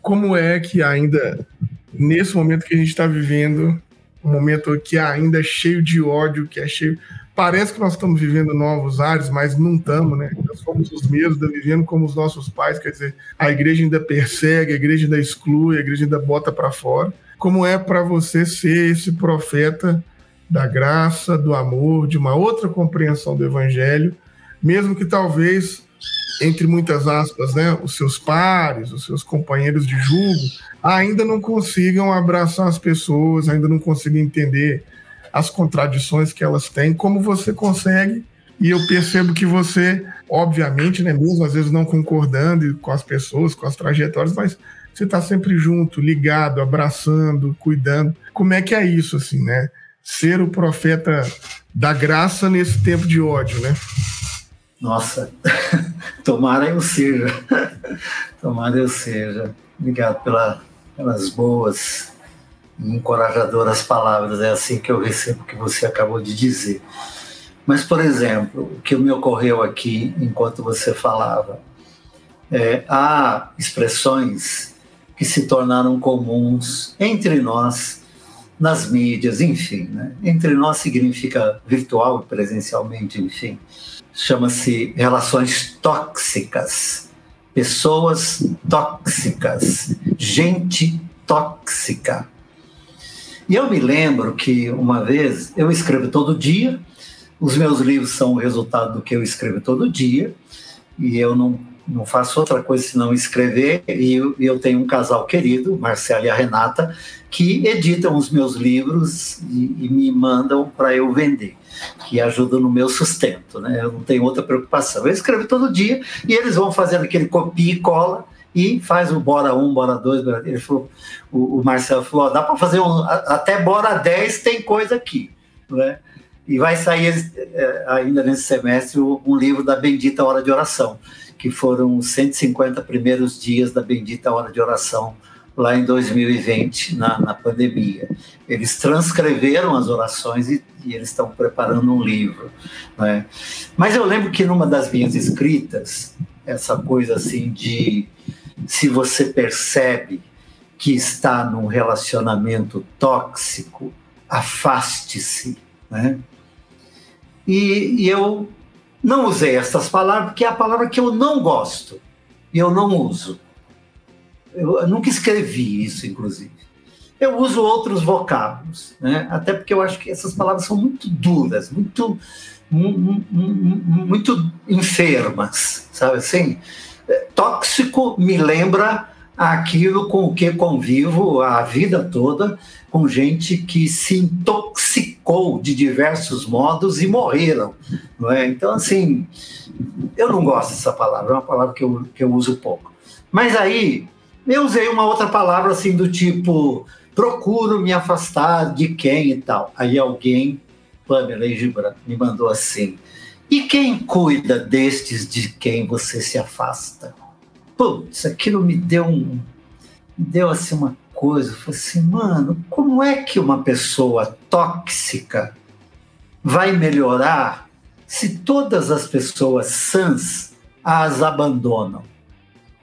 como é que ainda, nesse momento que a gente está vivendo, um momento que ainda é cheio de ódio, que é cheio. Parece que nós estamos vivendo novos ares, mas não estamos, né? Nós somos os mesmos, vivendo como os nossos pais, quer dizer, a igreja ainda persegue, a igreja ainda exclui, a igreja ainda bota para fora. Como é para você ser esse profeta da graça, do amor, de uma outra compreensão do evangelho, mesmo que talvez entre muitas aspas, né, os seus pares, os seus companheiros de julgo, ainda não consigam abraçar as pessoas, ainda não consigam entender as contradições que elas têm, como você consegue. E eu percebo que você, obviamente, né, mesmo às vezes não concordando com as pessoas, com as trajetórias, mas você está sempre junto, ligado, abraçando, cuidando. Como é que é isso, assim, né? ser o profeta da graça nesse tempo de ódio, né? Nossa, tomara eu seja. tomara eu seja. Obrigado pela, pelas boas encorajadoras palavras, é assim que eu recebo o que você acabou de dizer. Mas, por exemplo, o que me ocorreu aqui enquanto você falava, é, há expressões que se tornaram comuns entre nós, nas mídias, enfim. Né? Entre nós significa virtual presencialmente, enfim. Chama-se relações tóxicas, pessoas tóxicas, gente tóxica. E eu me lembro que uma vez eu escrevo todo dia, os meus livros são o resultado do que eu escrevo todo dia, e eu não, não faço outra coisa senão escrever. E eu, eu tenho um casal querido, Marcelo e a Renata, que editam os meus livros e, e me mandam para eu vender, que ajudam no meu sustento. Né? Eu não tenho outra preocupação. Eu escrevo todo dia e eles vão fazendo aquele copia e cola e faz o bora um, bora dois. Ele falou, o, o Marcelo falou: dá para fazer um, até bora 10 tem coisa aqui. Né? E vai sair é, ainda nesse semestre um livro da Bendita Hora de Oração, que foram os 150 primeiros dias da Bendita Hora de Oração lá em 2020, na, na pandemia. Eles transcreveram as orações e, e eles estão preparando um livro. Né? Mas eu lembro que numa das minhas escritas, essa coisa assim de se você percebe que está num relacionamento tóxico, afaste-se. Né? E, e, eu não usei essas palavras porque é a palavra que eu não gosto e eu não uso. Eu, eu nunca escrevi isso, inclusive. Eu uso outros vocábulos, né? até porque eu acho que essas palavras são muito duras, muito, muito enfermas, sabe assim? Tóxico me lembra aquilo com o que convivo a vida toda, com gente que se intoxicou de diversos modos e morreram. Não é? Então, assim, eu não gosto dessa palavra, é uma palavra que eu, que eu uso pouco. Mas aí, eu usei uma outra palavra assim do tipo, procuro me afastar de quem e tal. Aí alguém, Pamela Gibran, me mandou assim, e quem cuida destes de quem você se afasta? Putz, aquilo me deu um. Me deu assim uma coisa. Falei assim, mano, como é que uma pessoa tóxica vai melhorar se todas as pessoas sãs as abandonam?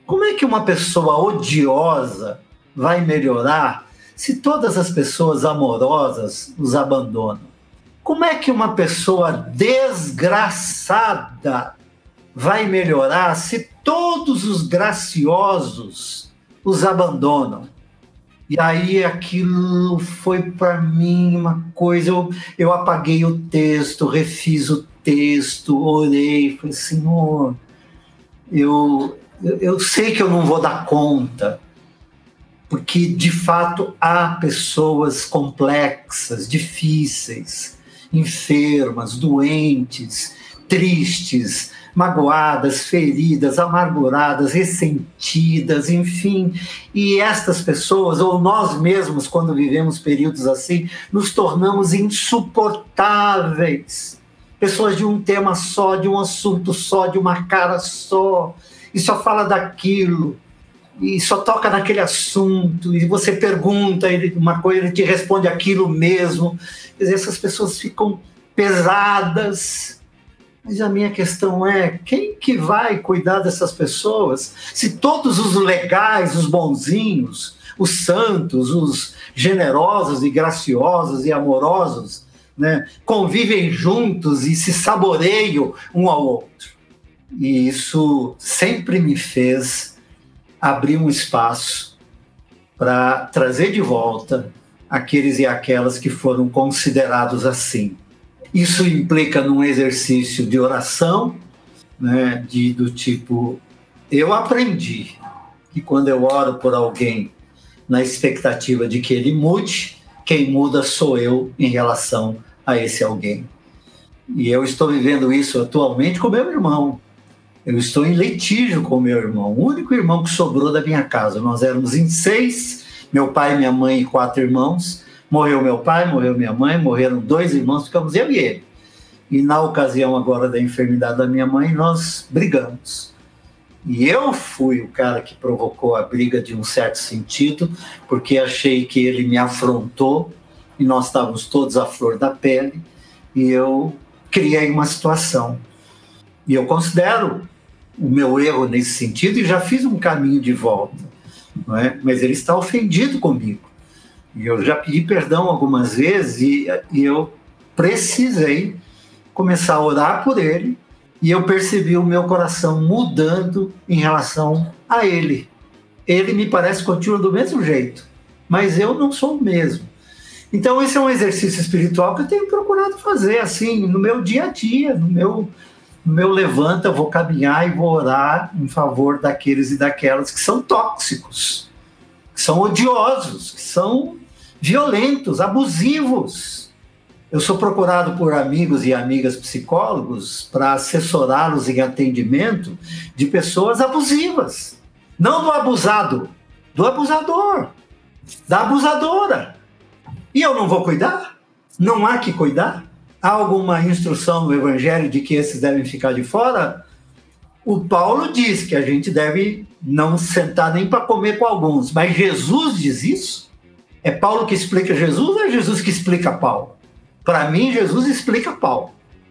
Como é que uma pessoa odiosa vai melhorar se todas as pessoas amorosas os abandonam? Como é que uma pessoa desgraçada vai melhorar se todos os graciosos os abandonam? E aí aquilo foi para mim uma coisa. Eu, eu apaguei o texto, refiz o texto, orei, falei, Senhor, eu, eu sei que eu não vou dar conta, porque de fato há pessoas complexas, difíceis enfermas, doentes, tristes, magoadas, feridas, amarguradas, ressentidas, enfim. E estas pessoas, ou nós mesmos, quando vivemos períodos assim, nos tornamos insuportáveis. Pessoas de um tema só, de um assunto só, de uma cara só, e só fala daquilo e só toca naquele assunto, e você pergunta ele uma coisa, ele te responde aquilo mesmo. Quer dizer, essas pessoas ficam pesadas. Mas a minha questão é: quem que vai cuidar dessas pessoas? Se todos os legais, os bonzinhos, os santos, os generosos e graciosos e amorosos, né, convivem juntos e se saboreiam um ao outro. E isso sempre me fez abrir um espaço para trazer de volta aqueles e aquelas que foram considerados assim. Isso implica num exercício de oração, né, de, do tipo, eu aprendi que quando eu oro por alguém na expectativa de que ele mude, quem muda sou eu em relação a esse alguém. E eu estou vivendo isso atualmente com meu irmão. Eu estou em litígio com meu irmão, o único irmão que sobrou da minha casa. Nós éramos em seis, meu pai, minha mãe e quatro irmãos. Morreu meu pai, morreu minha mãe, morreram dois irmãos, ficamos eu e ele. E na ocasião agora da enfermidade da minha mãe, nós brigamos. E eu fui o cara que provocou a briga de um certo sentido, porque achei que ele me afrontou e nós estávamos todos à flor da pele e eu criei uma situação. E eu considero o meu erro nesse sentido e já fiz um caminho de volta, não é? Mas ele está ofendido comigo. E eu já pedi perdão algumas vezes e, e eu precisei começar a orar por ele e eu percebi o meu coração mudando em relação a ele. Ele me parece continua do mesmo jeito, mas eu não sou o mesmo. Então esse é um exercício espiritual que eu tenho procurado fazer assim no meu dia a dia, no meu meu levanta, vou caminhar e vou orar em favor daqueles e daquelas que são tóxicos, que são odiosos, que são violentos, abusivos eu sou procurado por amigos e amigas psicólogos para assessorá-los em atendimento de pessoas abusivas. Não do abusado, do abusador, da abusadora. E eu não vou cuidar? Não há que cuidar? Há alguma instrução no Evangelho de que esses devem ficar de fora? O Paulo diz que a gente deve não sentar nem para comer com alguns, mas Jesus diz isso? É Paulo que explica Jesus ou é Jesus que explica Paulo? Para mim, Jesus explica Paulo.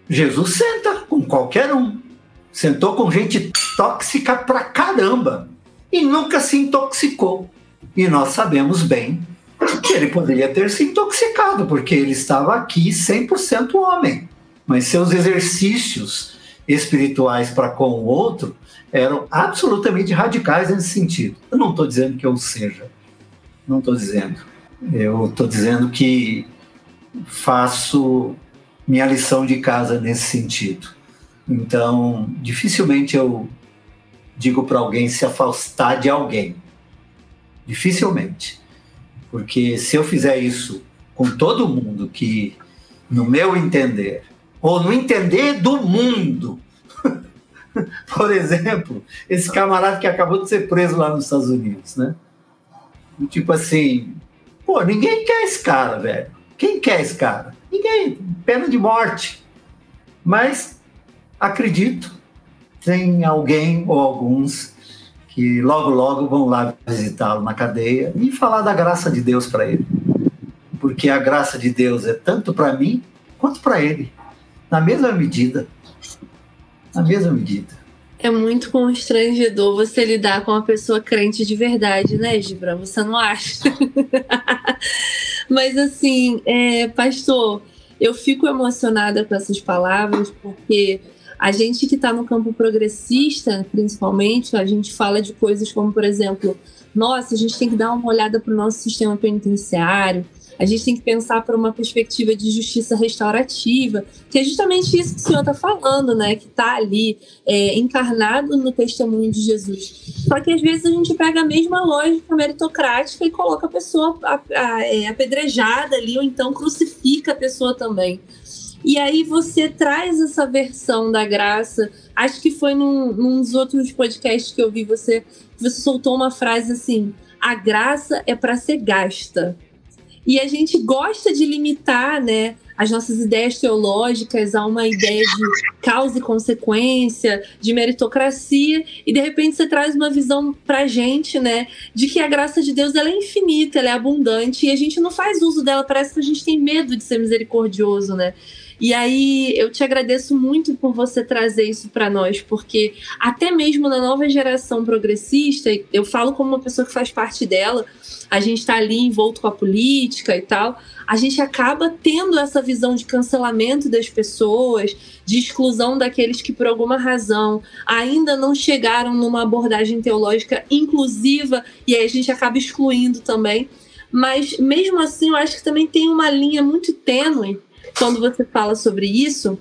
Jesus senta com qualquer um. Sentou com gente tóxica pra caramba e nunca se intoxicou. E nós sabemos bem ele poderia ter se intoxicado, porque ele estava aqui 100% homem. Mas seus exercícios espirituais para com o outro eram absolutamente radicais nesse sentido. Eu não estou dizendo que eu seja, não estou dizendo. Eu estou dizendo que faço minha lição de casa nesse sentido. Então, dificilmente eu digo para alguém se afastar de alguém. Dificilmente. Porque se eu fizer isso com todo mundo que, no meu entender, ou no entender do mundo, por exemplo, esse camarada que acabou de ser preso lá nos Estados Unidos, né? Tipo assim, pô, ninguém quer esse cara, velho. Quem quer esse cara? Ninguém. Pena de morte. Mas acredito, tem alguém ou alguns que logo, logo vão lá visitá-lo na cadeia e falar da graça de Deus para ele. Porque a graça de Deus é tanto para mim quanto para ele, na mesma medida. Na mesma medida. É muito constrangedor você lidar com uma pessoa crente de verdade, né, Gibran? Você não acha? Mas assim, é, pastor, eu fico emocionada com essas palavras porque a gente que está no campo progressista, principalmente, a gente fala de coisas como, por exemplo, nossa, a gente tem que dar uma olhada para o nosso sistema penitenciário, a gente tem que pensar por uma perspectiva de justiça restaurativa, que é justamente isso que o senhor está falando, né? Que está ali é, encarnado no testemunho de Jesus. Só que às vezes a gente pega a mesma lógica meritocrática e coloca a pessoa é, apedrejada ali, ou então crucifica a pessoa também. E aí você traz essa versão da graça. Acho que foi num, num dos outros podcasts que eu vi você, você soltou uma frase assim: a graça é para ser gasta. E a gente gosta de limitar, né, as nossas ideias teológicas a uma ideia de causa e consequência, de meritocracia, e de repente você traz uma visão pra gente, né, de que a graça de Deus ela é infinita, ela é abundante, e a gente não faz uso dela, parece que a gente tem medo de ser misericordioso, né? E aí eu te agradeço muito por você trazer isso para nós, porque até mesmo na nova geração progressista, eu falo como uma pessoa que faz parte dela, a gente está ali envolto com a política e tal, a gente acaba tendo essa visão de cancelamento das pessoas, de exclusão daqueles que, por alguma razão, ainda não chegaram numa abordagem teológica inclusiva, e aí a gente acaba excluindo também. Mas, mesmo assim, eu acho que também tem uma linha muito tênue quando você fala sobre isso,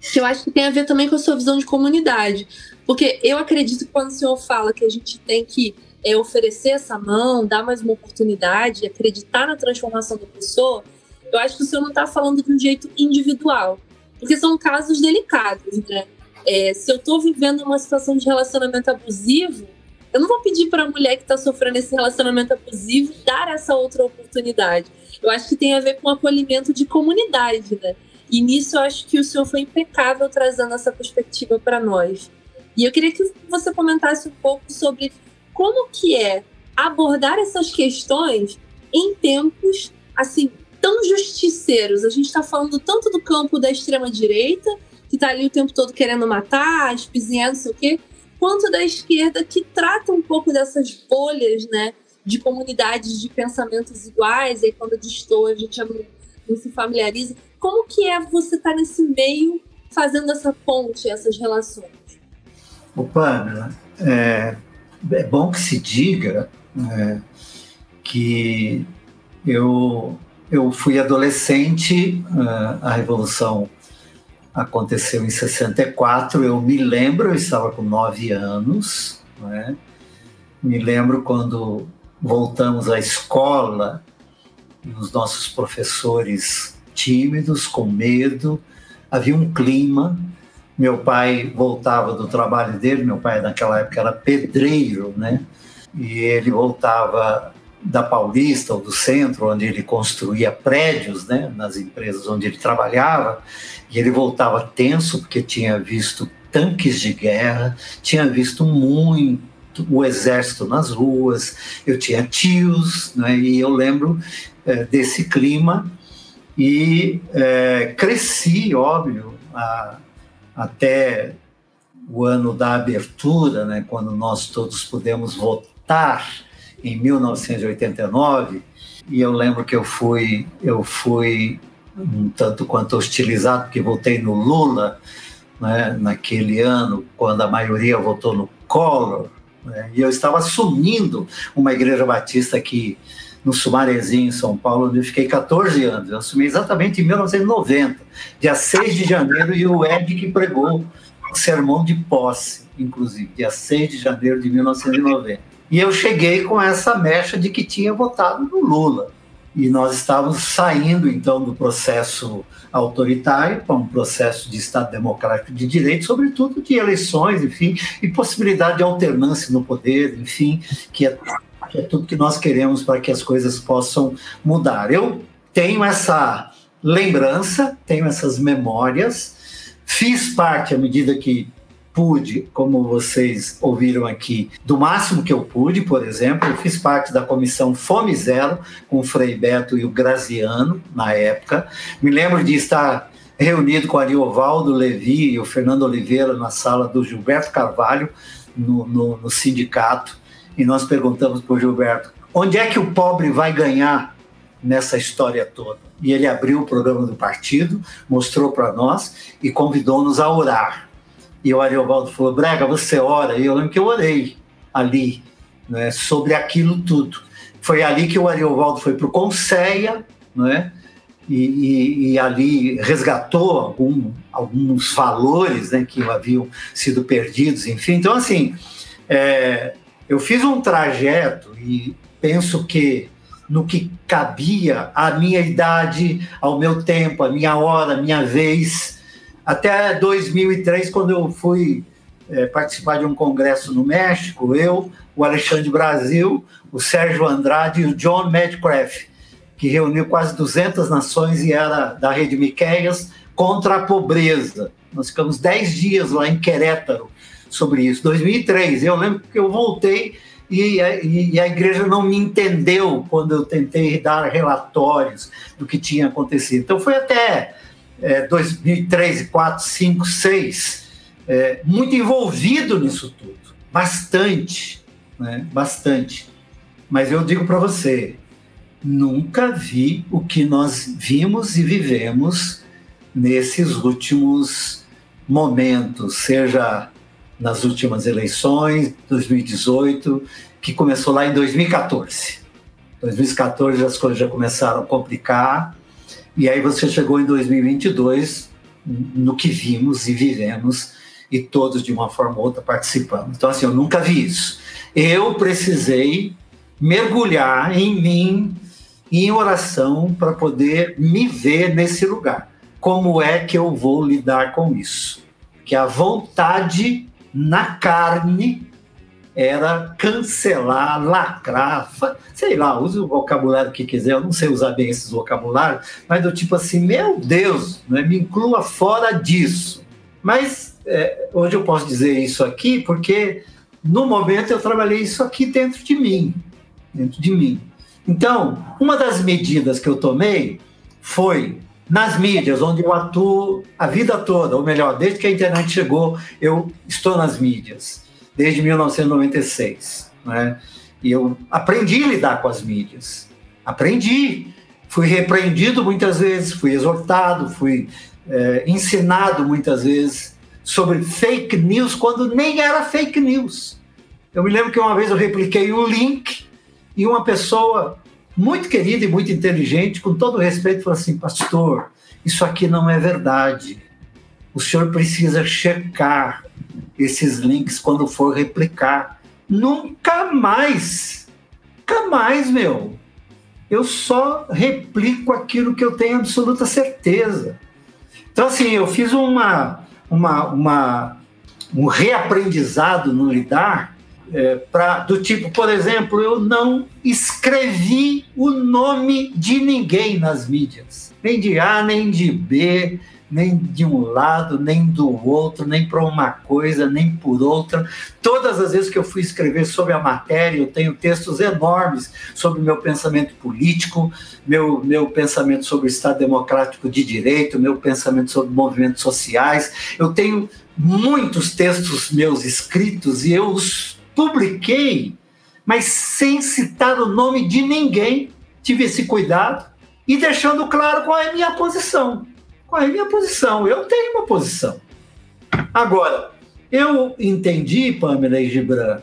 que eu acho que tem a ver também com a sua visão de comunidade. Porque eu acredito que quando o senhor fala que a gente tem que é oferecer essa mão, dar mais uma oportunidade, acreditar na transformação da pessoa, eu acho que o senhor não está falando de um jeito individual, porque são casos delicados, né? É, se eu estou vivendo uma situação de relacionamento abusivo, eu não vou pedir para a mulher que está sofrendo esse relacionamento abusivo dar essa outra oportunidade. Eu acho que tem a ver com acolhimento de comunidade, né? E nisso eu acho que o senhor foi impecável trazendo essa perspectiva para nós. E eu queria que você comentasse um pouco sobre como que é abordar essas questões em tempos assim tão justiceiros. A gente está falando tanto do campo da extrema direita que está ali o tempo todo querendo matar, espizinhar, não sei o quê, quanto da esquerda que trata um pouco dessas bolhas, né, de comunidades de pensamentos iguais. Aí quando destoa a gente não, não se familiariza. Como que é você estar tá nesse meio fazendo essa ponte, essas relações? O Pamela, é, é bom que se diga é, que eu, eu fui adolescente, é, a Revolução aconteceu em 64, eu me lembro, eu estava com nove anos, né? me lembro quando voltamos à escola os nossos professores tímidos, com medo, havia um clima. Meu pai voltava do trabalho dele, meu pai naquela época era pedreiro, né? E ele voltava da Paulista ou do centro, onde ele construía prédios, né, nas empresas onde ele trabalhava, e ele voltava tenso porque tinha visto tanques de guerra, tinha visto muito o exército nas ruas, eu tinha tios, né, e eu lembro é, desse clima e é, cresci, óbvio, a, até o ano da abertura, né, quando nós todos pudemos votar em 1989, e eu lembro que eu fui, eu fui um tanto quanto hostilizado, porque votei no Lula né, naquele ano, quando a maioria votou no Collor, né, e eu estava assumindo uma igreja batista aqui no Sumarezinho, em São Paulo, onde eu fiquei 14 anos. Eu assumi exatamente em 1990, dia 6 de janeiro, e o Ed que pregou o sermão de posse, inclusive, dia 6 de janeiro de 1990. E eu cheguei com essa mecha de que tinha votado no Lula. E nós estávamos saindo, então, do processo autoritário para um processo de Estado democrático de direito, sobretudo de eleições, enfim, e possibilidade de alternância no poder, enfim, que é, que é tudo que nós queremos para que as coisas possam mudar. Eu tenho essa lembrança, tenho essas memórias, fiz parte, à medida que pude, como vocês ouviram aqui, do máximo que eu pude, por exemplo, eu fiz parte da comissão Fome Zero com o Frei Beto e o Graziano, na época. Me lembro de estar reunido com o Ariovaldo Levi e o Fernando Oliveira na sala do Gilberto Carvalho, no, no, no sindicato, e nós perguntamos para o Gilberto, onde é que o pobre vai ganhar nessa história toda? E ele abriu o programa do partido, mostrou para nós e convidou-nos a orar. E o Ariovaldo falou: Brega, você ora? E eu lembro que eu orei ali, né, sobre aquilo tudo. Foi ali que o Ariovaldo foi para o Conceia, né, e, e, e, ali resgatou algum, alguns valores né, que haviam sido perdidos, enfim. Então, assim, é, eu fiz um trajeto e penso que no que cabia à minha idade, ao meu tempo, à minha hora, à minha vez, até 2003, quando eu fui é, participar de um congresso no México, eu, o Alexandre Brasil, o Sérgio Andrade e o John Medcraft, que reuniu quase 200 nações e era da Rede Miqueias contra a pobreza. Nós ficamos 10 dias lá em Querétaro sobre isso. 2003, eu lembro que eu voltei e, e, e, a igreja não me entendeu quando eu tentei dar relatórios do que tinha acontecido. Então foi até é, 2003, 4, 5, 6, é, muito envolvido nisso tudo, bastante, né? bastante. Mas eu digo para você, nunca vi o que nós vimos e vivemos nesses últimos momentos, seja nas últimas eleições, 2018, que começou lá em 2014. 2014 as coisas já começaram a complicar, e aí você chegou em 2022 no que vimos e vivemos e todos de uma forma ou outra participando. Então assim, eu nunca vi isso. Eu precisei mergulhar em mim em oração para poder me ver nesse lugar. Como é que eu vou lidar com isso? Que a vontade na carne era cancelar, lacrar, sei lá, use o vocabulário que quiser, eu não sei usar bem esses vocabulários, mas do tipo assim, meu Deus, né, me inclua fora disso. Mas é, hoje eu posso dizer isso aqui porque no momento eu trabalhei isso aqui dentro de mim, dentro de mim. Então, uma das medidas que eu tomei foi nas mídias, onde eu atuo a vida toda, ou melhor, desde que a internet chegou, eu estou nas mídias, desde 1996. Né? E eu aprendi a lidar com as mídias. Aprendi. Fui repreendido muitas vezes, fui exortado, fui é, ensinado muitas vezes sobre fake news, quando nem era fake news. Eu me lembro que uma vez eu repliquei um link e uma pessoa muito querida e muito inteligente, com todo respeito, falou assim: Pastor, isso aqui não é verdade. O senhor precisa checar esses links quando for replicar. Nunca mais, nunca mais, meu. Eu só replico aquilo que eu tenho absoluta certeza. Então, assim, eu fiz uma, uma, uma um reaprendizado no lidar é, pra, do tipo, por exemplo, eu não escrevi o nome de ninguém nas mídias, nem de A, nem de B, nem de um lado, nem do outro, nem para uma coisa, nem por outra. Todas as vezes que eu fui escrever sobre a matéria, eu tenho textos enormes sobre meu pensamento político, meu, meu pensamento sobre o Estado Democrático de Direito, meu pensamento sobre movimentos sociais. Eu tenho muitos textos meus escritos e eu os publiquei, mas sem citar o nome de ninguém. Tive esse cuidado e deixando claro qual é a minha posição. Qual é a minha posição? Eu tenho uma posição. Agora, eu entendi, Pamela e Gibran,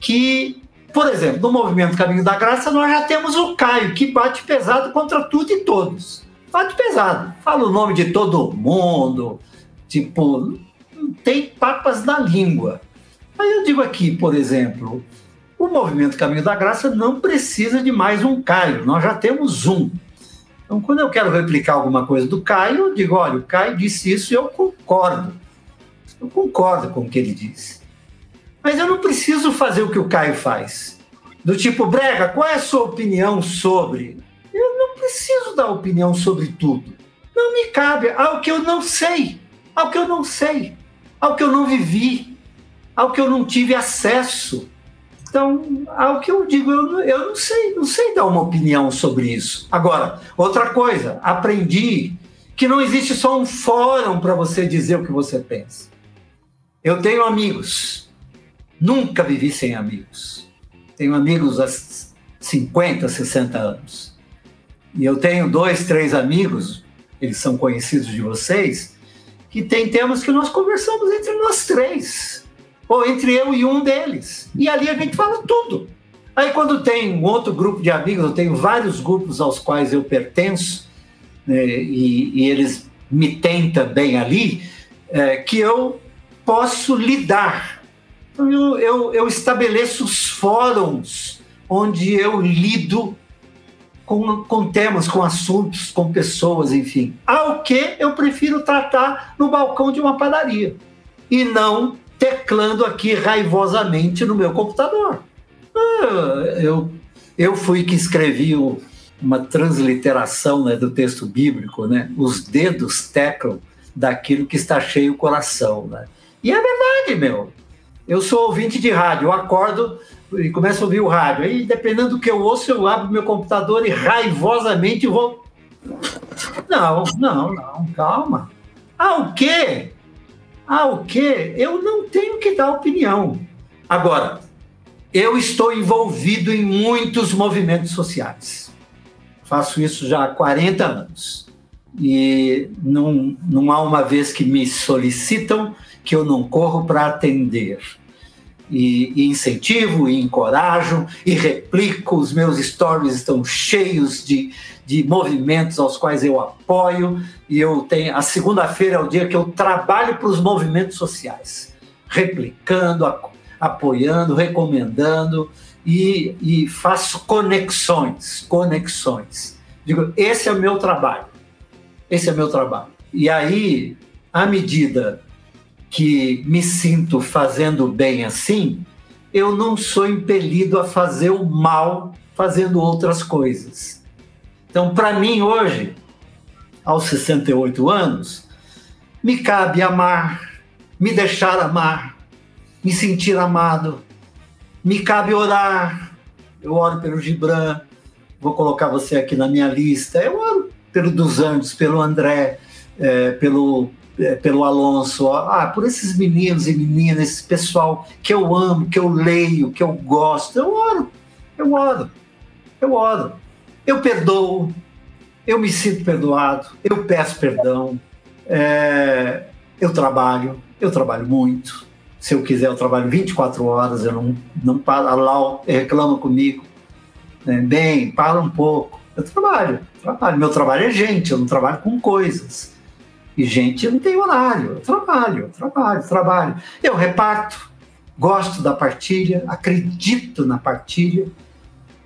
que, por exemplo, no movimento Caminho da Graça, nós já temos o Caio, que bate pesado contra tudo e todos. Bate pesado. Fala o nome de todo mundo. Tipo, tem papas na língua. Aí eu digo aqui, por exemplo, o movimento Caminho da Graça não precisa de mais um Caio, nós já temos um. Então, quando eu quero replicar alguma coisa do Caio, eu digo: olha, o Caio disse isso e eu concordo. Eu concordo com o que ele disse. Mas eu não preciso fazer o que o Caio faz. Do tipo, Brega, qual é a sua opinião sobre? Eu não preciso dar opinião sobre tudo. Não me cabe. Ao que eu não sei. Ao que eu não sei. Ao que eu não vivi ao que eu não tive acesso. Então, ao que eu digo, eu, eu não sei, não sei dar uma opinião sobre isso. Agora, outra coisa, aprendi que não existe só um fórum para você dizer o que você pensa. Eu tenho amigos, nunca vivi sem amigos. Tenho amigos há 50, 60 anos. E eu tenho dois, três amigos, eles são conhecidos de vocês, que tem temas que nós conversamos entre nós três ou entre eu e um deles. E ali a gente fala tudo. Aí quando tem um outro grupo de amigos, eu tenho vários grupos aos quais eu pertenço, né, e, e, eles me têm também ali, é, que eu posso lidar. Então eu, eu, eu estabeleço os fóruns onde eu lido com, com temas, com assuntos, com pessoas, enfim. Ao que eu prefiro tratar no balcão de uma padaria e não teclando aqui raivosamente no meu computador. Ah, eu, eu fui que escrevi uma transliteração né, do texto bíblico, né? Os dedos teclam daquilo que está cheio o coração, né? E é verdade, meu. Eu sou ouvinte de rádio, eu acordo e começo a ouvir o rádio. Aí, dependendo do que eu ouço, eu abro meu computador e raivosamente vou. Não, não, não, calma. Ah, o quê? Ao que eu não tenho que dar opinião. Agora, eu estou envolvido em muitos movimentos sociais. Faço isso já há 40 anos. E não, não há uma vez que me solicitam que eu não corro para atender. E, e, incentivo, e encorajo, e replico. Os meus stories estão cheios de, de movimentos aos quais eu apoio, e eu tenho a segunda-feira é o dia que eu trabalho para os movimentos sociais, replicando, apoiando, recomendando e, e faço conexões, conexões. Digo, esse é o meu trabalho, esse é o meu trabalho. E aí, à medida que me sinto fazendo bem assim, eu não sou impelido a fazer o mal fazendo outras coisas. Então, para mim, hoje, aos 68 anos, me cabe amar, me deixar amar, me sentir amado. Me cabe orar. Eu oro pelo Gibran, vou colocar você aqui na minha lista. Eu oro pelo dos Anjos, pelo André, é, pelo, é, pelo Alonso, ah, por esses meninos e meninas, esse pessoal que eu amo, que eu leio, que eu gosto. Eu oro, eu oro, eu oro. Eu perdoo, eu me sinto perdoado, eu peço perdão, é, eu trabalho, eu trabalho muito. Se eu quiser, eu trabalho 24 horas, eu não, não paro. A Lau reclama comigo. Né? Bem, para um pouco. Eu trabalho, trabalho. Meu trabalho é gente, eu não trabalho com coisas. E gente não tem horário. Eu trabalho, eu trabalho, trabalho. Eu reparto, gosto da partilha, acredito na partilha,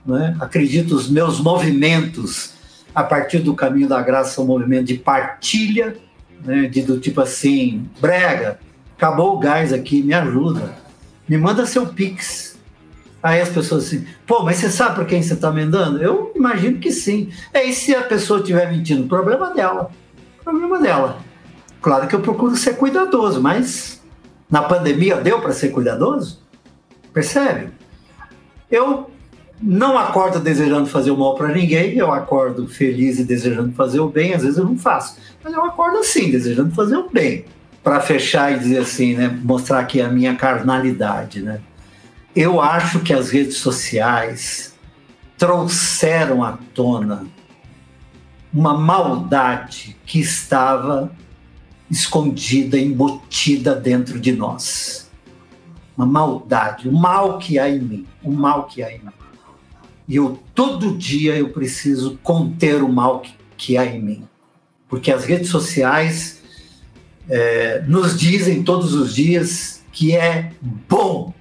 né? acredito os meus movimentos a partir do caminho da graça um movimento de partilha, né? de, do tipo assim, brega, acabou o gás aqui, me ajuda. Me manda seu Pix. Aí as pessoas assim, pô, mas você sabe para quem você está mandando? Eu imagino que sim. É, e se a pessoa estiver mentindo? Problema dela. Problema dela. Claro que eu procuro ser cuidadoso, mas na pandemia deu para ser cuidadoso? Percebe? Eu não acordo desejando fazer o mal para ninguém, eu acordo feliz e desejando fazer o bem, às vezes eu não faço. Mas eu acordo assim, desejando fazer o bem. Para fechar e dizer assim, né, mostrar aqui a minha carnalidade, né? eu acho que as redes sociais trouxeram à tona uma maldade que estava escondida, embutida dentro de nós. Uma maldade, o mal que há em mim, o mal que há em mim. E eu todo dia eu preciso conter o mal que, que há em mim, porque as redes sociais é, nos dizem todos os dias que é bom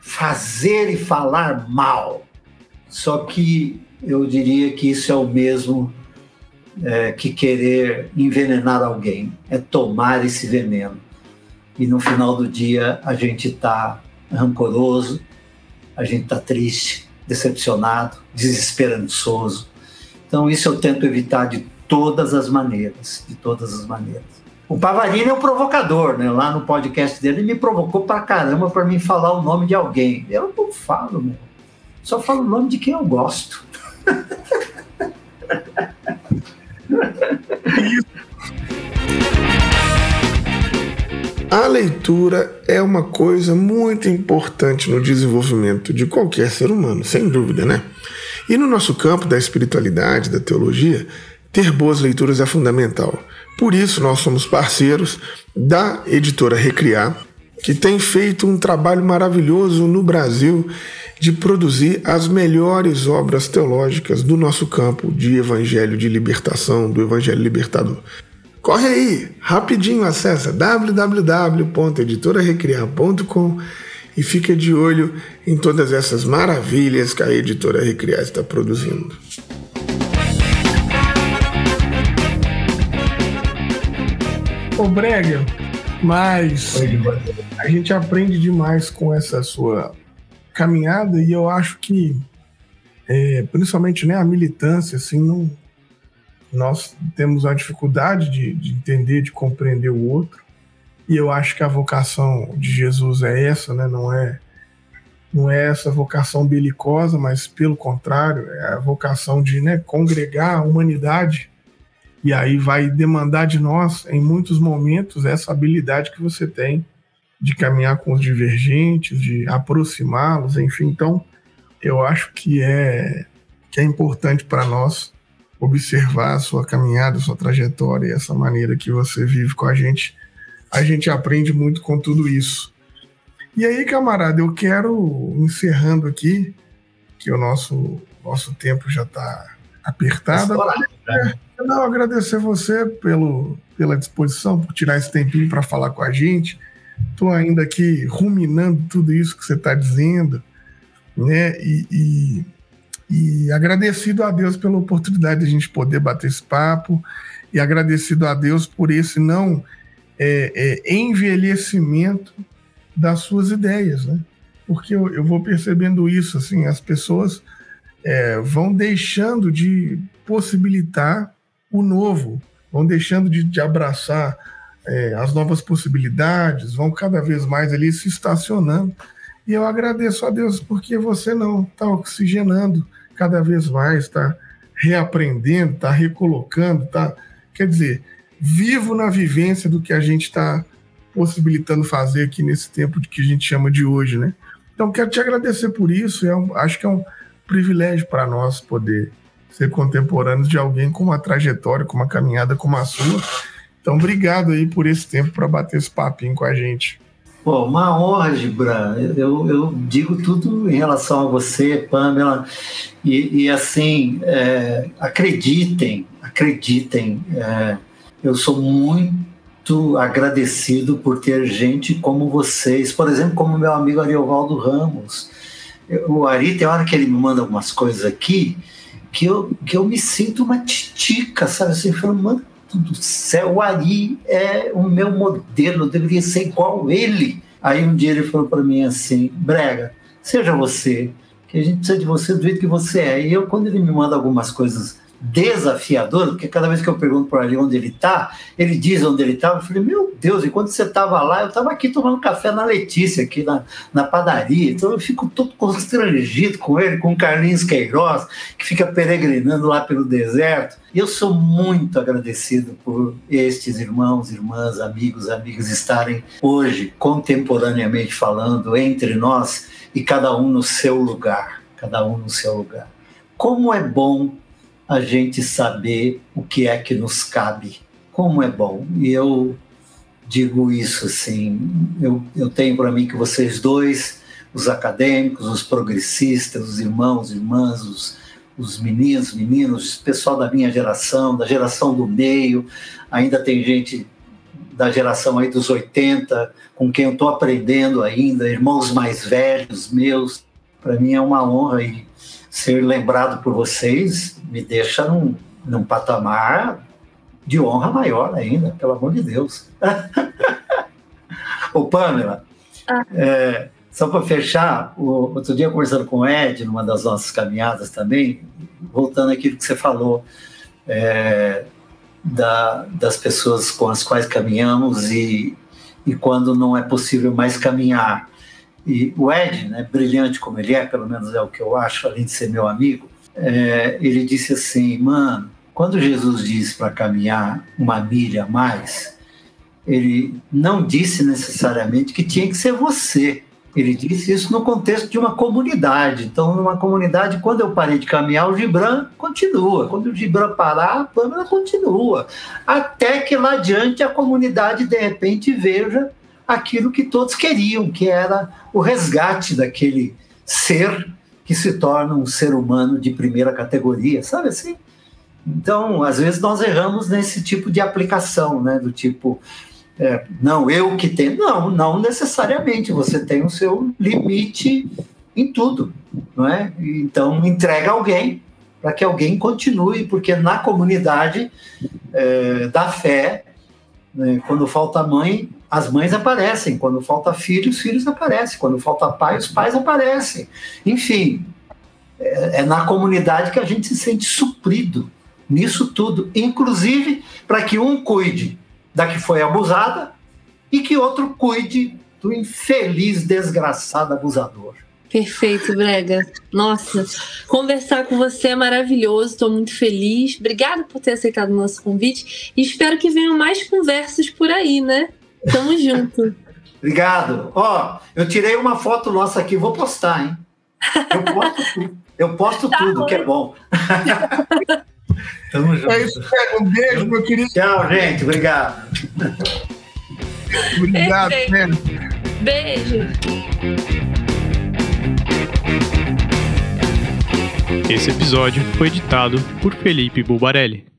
fazer e falar mal. Só que eu diria que isso é o mesmo é, que querer envenenar alguém, é tomar esse veneno. E no final do dia a gente está rancoroso, a gente está triste, decepcionado, desesperançoso. Então isso eu tento evitar de todas as maneiras, de todas as maneiras. O Pavarini é o provocador, né? Lá no podcast dele, ele me provocou pra caramba para mim falar o nome de alguém. Eu não falo, meu. Só falo o nome de quem eu gosto. A leitura é uma coisa muito importante no desenvolvimento de qualquer ser humano, sem dúvida, né? E no nosso campo da espiritualidade, da teologia, ter boas leituras é fundamental. Por isso, nós somos parceiros da editora Recriar, que tem feito um trabalho maravilhoso no Brasil de produzir as melhores obras teológicas do nosso campo de evangelho de libertação, do evangelho libertador. Corre aí, rapidinho acessa www.editorarecriar.com e fica de olho em todas essas maravilhas que a editora Recriar está produzindo. Ô Brega, mas a gente aprende demais com essa sua caminhada e eu acho que, é, principalmente né, a militância, assim, não, nós temos a dificuldade de, de entender, de compreender o outro. E eu acho que a vocação de Jesus é essa, né? Não é não é essa vocação belicosa, mas pelo contrário, é a vocação de né, congregar a humanidade e aí vai demandar de nós, em muitos momentos, essa habilidade que você tem de caminhar com os divergentes, de aproximá-los, enfim. Então, eu acho que é, que é importante para nós observar a sua caminhada, a sua trajetória e essa maneira que você vive com a gente. A gente aprende muito com tudo isso. E aí, camarada, eu quero, encerrando aqui, que o nosso, nosso tempo já está apertado. É, não, agradecer você pelo, pela disposição, por tirar esse tempinho para falar com a gente. Estou ainda aqui ruminando tudo isso que você está dizendo, né? E, e, e, agradecido a Deus pela oportunidade de a gente poder bater esse papo e agradecido a Deus por esse não é, é, envelhecimento das suas ideias, né? Porque eu, eu vou percebendo isso, assim, as pessoas é, vão deixando de possibilitar o novo, vão deixando de, de abraçar é, as novas possibilidades vão cada vez mais ali se estacionando. E eu agradeço a Deus porque você não está oxigenando cada vez mais, está reaprendendo, está recolocando, tá, quer dizer, vivo na vivência do que a gente está possibilitando fazer aqui nesse tempo que a gente chama de hoje, né? Então quero te agradecer por isso. É um, acho que é um privilégio para nós poder ser contemporâneos de alguém com uma trajetória, com uma caminhada como a sua. Então obrigado aí por esse tempo para bater esse papinho com a gente. Pô, uma honra, Gibran. Eu, eu digo tudo em relação a você, Pamela. E, e assim, é, acreditem, acreditem. É, eu sou muito agradecido por ter gente como vocês. Por exemplo, como meu amigo Ariovaldo Ramos. O Ari, tem hora que ele me manda algumas coisas aqui que eu, que eu me sinto uma titica, sabe? Assim, falando, do céu, Ari é o meu modelo, eu deveria ser igual ele. Aí um dia ele falou para mim assim: Brega, seja você, que a gente precisa de você do jeito que você é. E eu, quando ele me manda algumas coisas desafiador, porque cada vez que eu pergunto para ele onde ele está, ele diz onde ele estava. Eu falei, meu Deus, e quando você estava lá, eu estava aqui tomando café na Letícia, aqui na, na padaria. Então eu fico todo constrangido com ele, com o Carlinhos Queiroz, que fica peregrinando lá pelo deserto. E eu sou muito agradecido por estes irmãos, irmãs, amigos, amigas estarem hoje, contemporaneamente falando, entre nós e cada um no seu lugar. Cada um no seu lugar. Como é bom a gente saber o que é que nos cabe. Como é bom. E eu digo isso assim, eu, eu tenho para mim que vocês dois, os acadêmicos, os progressistas, os irmãos, irmãs, os, os meninos, meninos, pessoal da minha geração, da geração do meio, ainda tem gente da geração aí dos 80, com quem eu estou aprendendo ainda, irmãos mais velhos meus. Para mim é uma honra e ser lembrado por vocês me deixa num, num patamar de honra maior ainda, pelo amor de Deus. Ô, Pamela, ah. é, só para fechar, o, outro dia conversando com o Ed, numa das nossas caminhadas também, voltando àquilo que você falou, é, da, das pessoas com as quais caminhamos e, e quando não é possível mais caminhar. E o Ed, né, brilhante como ele é, pelo menos é o que eu acho, além de ser meu amigo, é, ele disse assim, mano, quando Jesus disse para caminhar uma milha a mais, ele não disse necessariamente que tinha que ser você. Ele disse isso no contexto de uma comunidade. Então, numa comunidade, quando eu parei de caminhar, o Gibran continua. Quando o Gibran parar, a Pamela continua. Até que lá adiante a comunidade, de repente, veja aquilo que todos queriam, que era o resgate daquele ser que se torna um ser humano de primeira categoria, sabe assim? Então, às vezes nós erramos nesse tipo de aplicação, né? Do tipo, é, não, eu que tenho. Não, não necessariamente. Você tem o seu limite em tudo, não é? Então, entrega alguém para que alguém continue, porque na comunidade é, da fé, né, quando falta mãe, as mães aparecem, quando falta filho, os filhos aparecem, quando falta pai, os pais aparecem. Enfim, é, é na comunidade que a gente se sente suprido nisso tudo, inclusive para que um cuide da que foi abusada e que outro cuide do infeliz, desgraçado abusador. Perfeito, Brega. Nossa, conversar com você é maravilhoso, estou muito feliz. Obrigada por ter aceitado o nosso convite e espero que venham mais conversas por aí, né? Tamo junto. Obrigado. Ó, eu tirei uma foto nossa aqui, vou postar, hein? Eu posto, eu posto tá tudo, bom. que é bom. Tamo junto. É isso, Um beijo, meu querido. Tchau, gente. Obrigado. Obrigado, Beijo. Esse episódio foi editado por Felipe Bulbarelli.